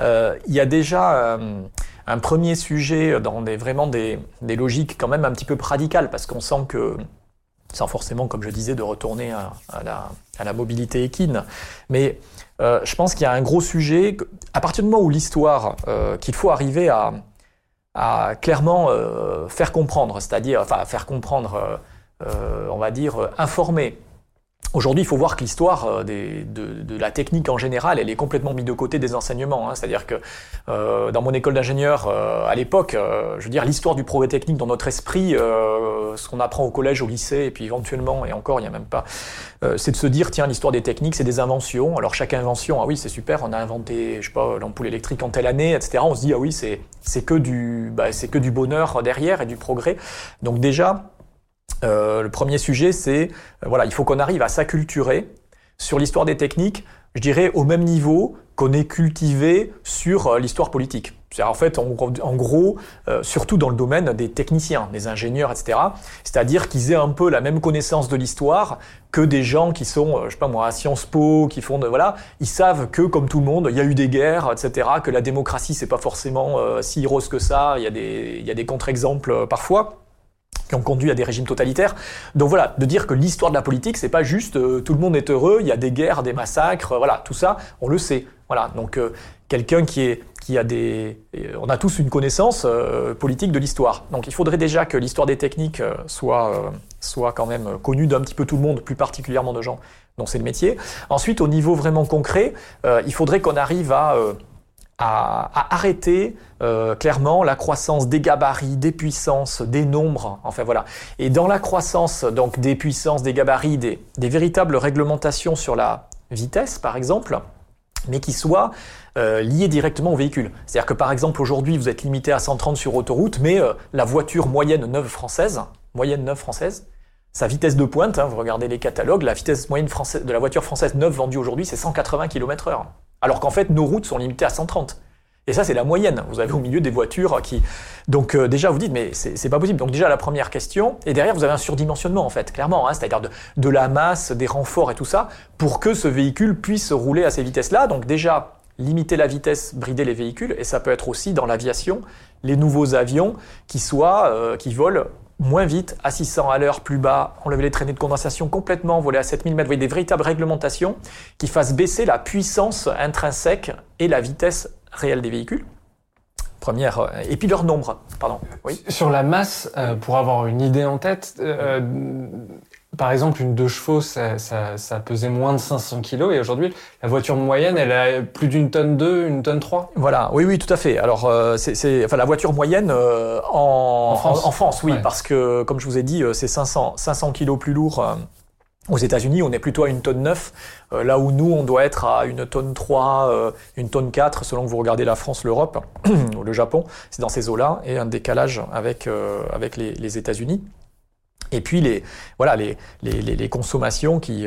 [SPEAKER 2] Euh, il y a déjà euh, un premier sujet dans des vraiment des, des logiques quand même un petit peu radicales parce qu'on sent que sans forcément, comme je disais, de retourner à, la, mobilité équine. Mais euh, je pense qu'il y a un gros sujet, à partir du moment où l'histoire, euh, qu'il faut arriver à, clairement euh, faire comprendre, c'est-à-dire, enfin, faire comprendre, on va dire, informer Aujourd'hui, il faut voir que l'histoire euh, de, la technique en général, elle est complètement mise de côté des enseignements. Hein. C'est-à-dire que euh, dans mon école d'ingénieur, euh, à l'époque, je veux dire, l'histoire du progrès technique dans notre esprit, ce qu'on apprend au collège, au lycée, et puis éventuellement, et encore, il n'y a même pas, c'est de se dire, tiens, l'histoire des techniques, c'est des inventions. Alors chaque invention, ah oui, c'est super, on a inventé, je sais pas, l'ampoule électrique en telle année, etc. On se dit, ah oui, c'est que du, bah, c'est que du bonheur derrière et du progrès. Donc déjà, euh, le premier sujet, c'est euh, voilà, il faut qu'on arrive à s'acculturer sur l'histoire des techniques, je dirais au même niveau qu'on est cultivé sur euh, l'histoire politique. C'est en fait, en, gros, surtout dans le domaine des techniciens, des ingénieurs, etc. C'est-à-dire qu'ils aient un peu la même connaissance de l'histoire que des gens qui sont, je sais pas moi, à Sciences Po, qui font de, voilà, ils savent que comme tout le monde, il y a eu des guerres, etc. Que la démocratie c'est pas forcément si rose que ça. Il y a des, il y a des contre-exemples parfois. Qui ont conduit à des régimes totalitaires. Donc voilà, de dire que l'histoire de la politique, c'est pas juste euh, tout le monde est heureux, il y a des guerres, des massacres, voilà, tout ça, on le sait. Voilà, donc euh, quelqu'un qui est qui a des, on a tous une connaissance euh, politique de l'histoire. Donc il faudrait déjà que l'histoire des techniques soit soit quand même connue d'un petit peu tout le monde, plus particulièrement de gens dont c'est le métier. Ensuite, au niveau vraiment concret, il faudrait qu'on arrive à à, arrêter euh, clairement la croissance des gabarits, des puissances, des nombres. Enfin voilà. Et dans la croissance donc des puissances, des gabarits, des, véritables réglementations sur la vitesse, par exemple, mais qui soient euh, liées directement au véhicule. C'est-à-dire que par exemple aujourd'hui vous êtes limité à 130 sur autoroute, mais euh, la voiture moyenne neuve française, sa vitesse de pointe, hein, vous regardez les catalogues, la vitesse moyenne de la voiture française neuve vendue aujourd'hui, c'est 180 km/h. Alors qu'en fait, nos routes sont limitées à 130. Et ça, c'est la moyenne. Vous avez au milieu des voitures qui. Donc, euh, déjà, vous dites, mais c'est pas possible. Donc, déjà, la première question. Et derrière, vous avez un surdimensionnement, en fait, clairement. Hein, C'est-à-dire de, de, la masse, des renforts et tout ça, pour que ce véhicule puisse rouler à ces vitesses-là. Donc, déjà, limiter la vitesse, brider les véhicules. Et ça peut être aussi dans l'aviation, les nouveaux avions qui soient, euh, qui volent moins vite, à 600 à l'heure, plus bas, enlever les traînées de condensation complètement, voler à 7000 mètres. Vous voyez, des véritables réglementations qui fassent baisser la puissance intrinsèque et la vitesse réelle des véhicules. Première, euh, et puis leur nombre, pardon.
[SPEAKER 3] Oui. Sur la masse, euh, pour avoir une idée en tête, euh, par exemple, une deux chevaux, ça, ça, pesait moins de 500 kilos, et aujourd'hui, la voiture moyenne, elle a plus d'une tonne 2, une tonne 3
[SPEAKER 2] Voilà, oui, oui, tout à fait. Alors, c'est, enfin, la voiture moyenne en, en, France, oui, parce que, comme je vous ai dit, c'est 500, 500 kilos plus lourd aux États-Unis, on est plutôt à une tonne 9, euh, là où nous, on doit être à une tonne 3, euh, une tonne 4, selon que vous regardez la France, l'Europe ou le Japon. C'est dans ces eaux-là, et un décalage avec, euh, avec les, les États-Unis. Et puis les voilà les, les, les consommations qui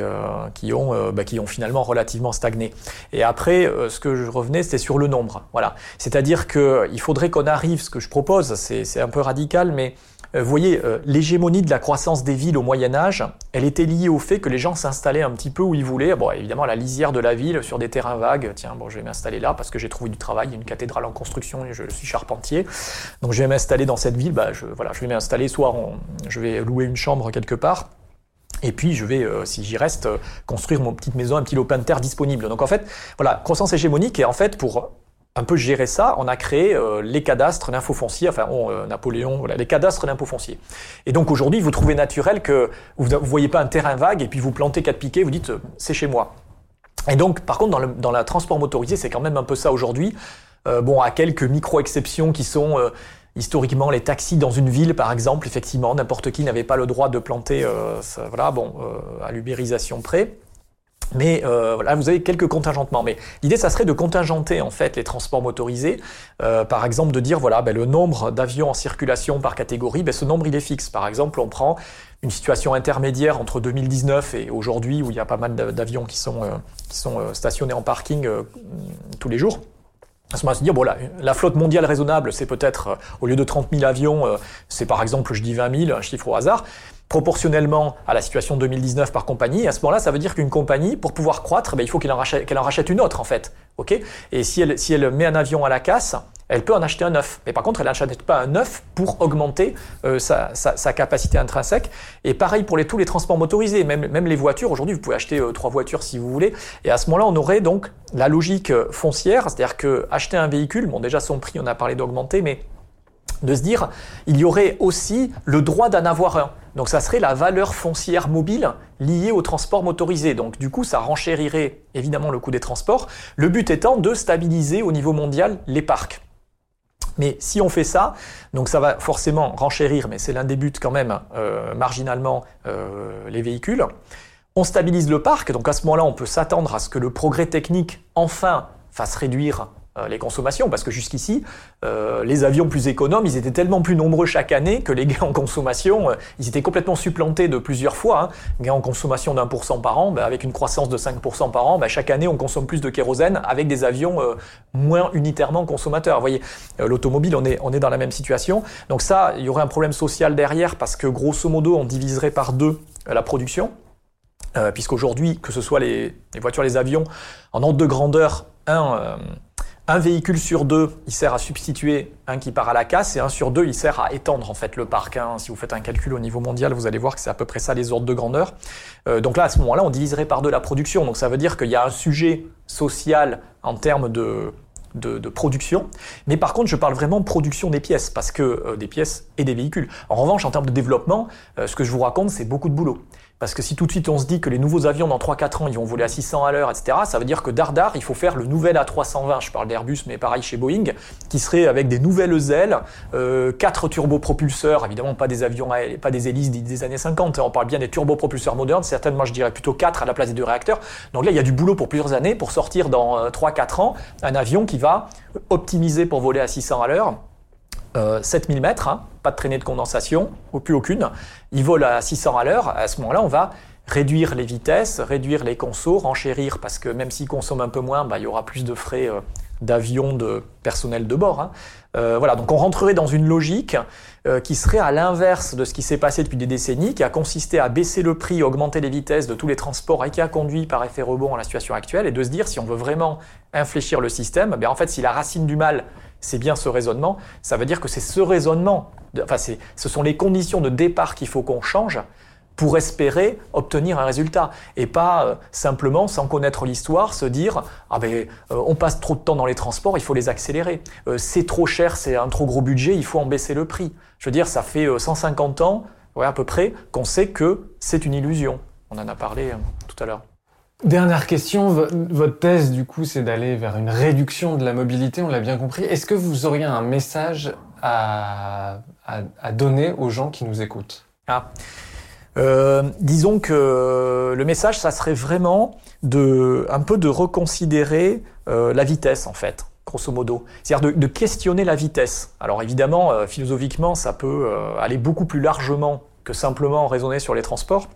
[SPEAKER 2] qui ont bah, qui ont finalement relativement stagné. Et après ce que je revenais c'était sur le nombre. Voilà, c'est-à-dire que il faudrait qu'on arrive. Ce que je propose, c'est un peu radical, mais euh, vous voyez, euh, l'hégémonie de la croissance des villes au Moyen Âge, elle était liée au fait que les gens s'installaient un petit peu où ils voulaient. Bon, évidemment, la lisière de la ville, sur des terrains vagues. Tiens, bon, je vais m'installer là parce que j'ai trouvé du travail, une cathédrale en construction et je suis charpentier. Donc, je vais m'installer dans cette ville. Bah, je, voilà, je vais m'installer. Soit je vais louer une chambre quelque part. Et puis je vais, euh, si j'y reste, construire mon petite maison, un petit lopin de terre disponible. Donc en fait, voilà, croissance hégémonique et en fait pour un peu gérer ça, on a créé euh, les cadastres d'infos fonciers, enfin euh, Napoléon, voilà, les cadastres d'impôts fonciers. Et donc aujourd'hui, vous trouvez naturel que vous ne voyez pas un terrain vague et puis vous plantez quatre piquets, vous dites euh, c'est chez moi. Et donc par contre, dans le, dans la transport motorisé, c'est quand même un peu ça aujourd'hui. bon, à quelques micro-exceptions qui sont historiquement les taxis dans une ville, par exemple, effectivement, n'importe qui n'avait pas le droit de planter, ça, voilà, bon, à l'ubérisation près. Mais euh, voilà, vous avez quelques contingentements. Mais l'idée, ça serait de contingenter en fait les transports motorisés. Euh, par exemple, de dire voilà, ben, le nombre d'avions en circulation par catégorie, ben, ce nombre il est fixe. Par exemple, on prend une situation intermédiaire entre 2019 et aujourd'hui, où il y a pas mal d'avions qui sont, euh, qui sont euh, stationnés en parking euh, tous les jours. À ce moment-là, se dire, bon, la, la flotte mondiale raisonnable, c'est peut-être, au lieu de 30 000 avions, c'est par exemple, je dis 20 000, un chiffre au hasard proportionnellement à la situation 2019 par compagnie. À ce moment-là, ça veut dire qu'une compagnie, pour pouvoir croître, ben, il faut qu'elle en, rachète, en rachète une autre, en fait. ok? Et si elle, si elle met un avion à la casse, elle peut en acheter un neuf. Mais par contre, elle n'achète pas un neuf pour augmenter euh, sa, sa, sa, capacité intrinsèque. Et pareil pour les, tous les transports motorisés, même, même les voitures. Aujourd'hui, vous pouvez acheter euh, trois voitures si vous voulez. Et à ce moment-là, on aurait donc la logique euh, foncière, c'est-à-dire que acheter un véhicule, bon déjà son prix, on a parlé d'augmenter, mais de se dire, il y aurait aussi le droit d'en avoir un. Donc ça serait la valeur foncière mobile liée au transport motorisé. Donc du coup, ça renchérirait évidemment le coût des transports. Le but étant de stabiliser au niveau mondial les parcs. Mais si on fait ça, donc ça va forcément renchérir, mais c'est l'un des buts quand même, euh, marginalement, euh, les véhicules. On stabilise le parc, donc à ce moment-là, on peut s'attendre à ce que le progrès technique, enfin, fasse réduire les consommations, parce que jusqu'ici, euh, les avions plus économes, ils étaient tellement plus nombreux chaque année que les gains en consommation, euh, ils étaient complètement supplantés de plusieurs fois. Hein. Gains en consommation d'un pour cent par an, ben, avec une croissance de 5% par an, ben, chaque année on consomme plus de kérosène avec des avions moins unitairement consommateurs. Vous voyez, l'automobile, on est, on est dans la même situation. Donc ça, il y aurait un problème social derrière, parce que grosso modo, on diviserait par deux la production. puisqu'aujourd'hui, que ce soit les, les, voitures, les avions, en ordre de grandeur, un un véhicule sur deux, il sert à substituer un qui part à la casse, et un sur deux, il sert à étendre en fait le parc. Hein. Si vous faites un calcul au niveau mondial, vous allez voir que c'est à peu près ça les ordres de grandeur. Euh, donc là, à ce moment-là, on diviserait par deux la production. Donc ça veut dire qu'il y a un sujet social en termes de, de, production. Mais par contre, je parle vraiment production des pièces, parce que euh, des pièces et des véhicules. En revanche, en termes de développement, euh, ce que je vous raconte, c'est beaucoup de boulot. Parce que si tout de suite on se dit que les nouveaux avions dans 3-4 ans ils vont voler à 600 à l'heure, etc., ça veut dire que dardard, il faut faire le nouvel A320, je parle d'Airbus, mais pareil chez Boeing, qui serait avec des nouvelles ailes, euh, 4 turbopropulseurs, évidemment pas des avions, pas des hélices des années 50, on parle bien des turbopropulseurs modernes, certainement je dirais plutôt 4 à la place des deux réacteurs. Donc là il y a du boulot pour plusieurs années pour sortir dans 3-4 euh, ans un avion qui va optimiser pour voler à 600 à l'heure 7000 euh, mètres, hein, pas de traînée de condensation, ou plus aucune. Il vole à 600 à l'heure. À ce moment-là, on va réduire les vitesses, réduire les consos, renchérir, parce que même s'il consomme un peu moins, bah, il y aura plus de frais euh, d'avion, de personnel de bord. Hein. Euh, voilà, donc on rentrerait dans une logique qui serait à l'inverse de ce qui s'est passé depuis des décennies, qui a consisté à baisser le prix, augmenter les vitesses de tous les transports et qui a conduit par effet rebond à la situation actuelle, et de se dire si on veut vraiment infléchir le système, ben en fait si la racine du mal c'est bien ce raisonnement, ça veut dire que c'est ce raisonnement, enfin ce sont les conditions de départ qu'il faut qu'on change pour espérer obtenir un résultat et pas euh, simplement sans connaître l'histoire se dire ah ben euh, on passe trop de temps dans les transports, il faut les accélérer. Euh, c'est trop cher, c'est un trop gros budget, il faut en baisser le prix. Je veux dire, ça fait 150 ans, ouais, à peu près, qu'on sait que c'est une illusion. On en a parlé tout à l'heure.
[SPEAKER 3] Dernière question, votre thèse du coup c'est d'aller vers une réduction de la mobilité, on l'a bien compris. Est-ce que vous auriez un message à, donner aux gens qui nous écoutent?
[SPEAKER 2] Ah. Euh, disons que le message, ça serait vraiment de un peu de reconsidérer euh, la vitesse en fait, grosso modo. C'est-à-dire de, questionner la vitesse. Alors évidemment, euh, philosophiquement, ça peut aller beaucoup plus largement que simplement raisonner sur les transports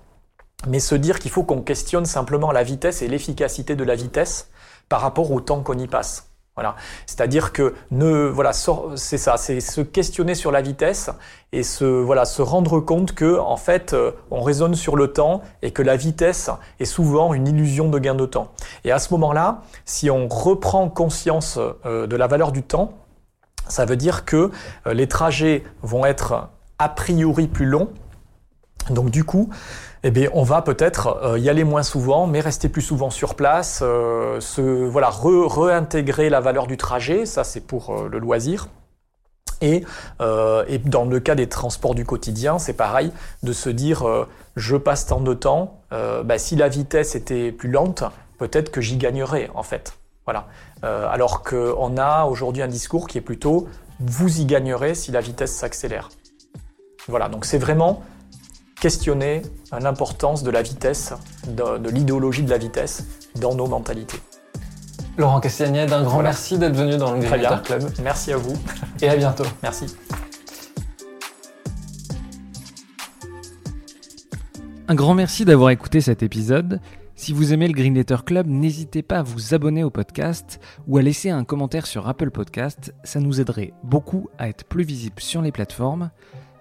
[SPEAKER 2] mais se dire qu'il faut qu'on questionne simplement la vitesse et l'efficacité de la vitesse par rapport au temps qu'on y passe. Voilà. C'est-à-dire que ne, voilà, c'est ça, c'est se questionner sur la vitesse et se, voilà, se rendre compte que, en fait, euh, on raisonne sur le temps et que la vitesse est souvent une illusion de gain de temps. Et à ce moment-là, si on reprend conscience euh, de la valeur du temps, ça veut dire que euh, les trajets vont être a priori plus longs. Donc, du coup, eh bien, on va peut-être euh, y aller moins souvent, mais rester plus souvent sur place, euh, se, voilà, réintégrer la valeur du trajet, ça c'est pour euh, le loisir. Et, et, dans le cas des transports du quotidien, c'est pareil, de se dire je passe tant de temps, bah, si la vitesse était plus lente, peut-être que j'y gagnerais en fait. Voilà. alors qu'on a aujourd'hui un discours qui est plutôt vous y gagnerez si la vitesse s'accélère. Voilà, donc c'est vraiment questionner l'importance de la vitesse, de, l'idéologie de la vitesse dans nos mentalités.
[SPEAKER 3] Laurent Castagnette, un grand merci d'être venu dans le Green Club.
[SPEAKER 2] Merci à vous.
[SPEAKER 3] Et à bientôt.
[SPEAKER 2] Merci.
[SPEAKER 1] Un grand merci d'avoir écouté cet épisode. Si vous aimez le Green Letter Club, n'hésitez pas à vous abonner au podcast ou à laisser un commentaire sur Apple Podcast. Ça nous aiderait beaucoup à être plus visible sur les plateformes.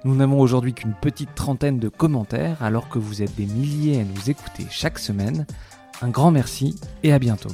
[SPEAKER 1] Nous n'avons aujourd'hui qu'une petite trentaine de commentaires alors que vous êtes des milliers à nous écouter chaque semaine. Un grand merci et à bientôt.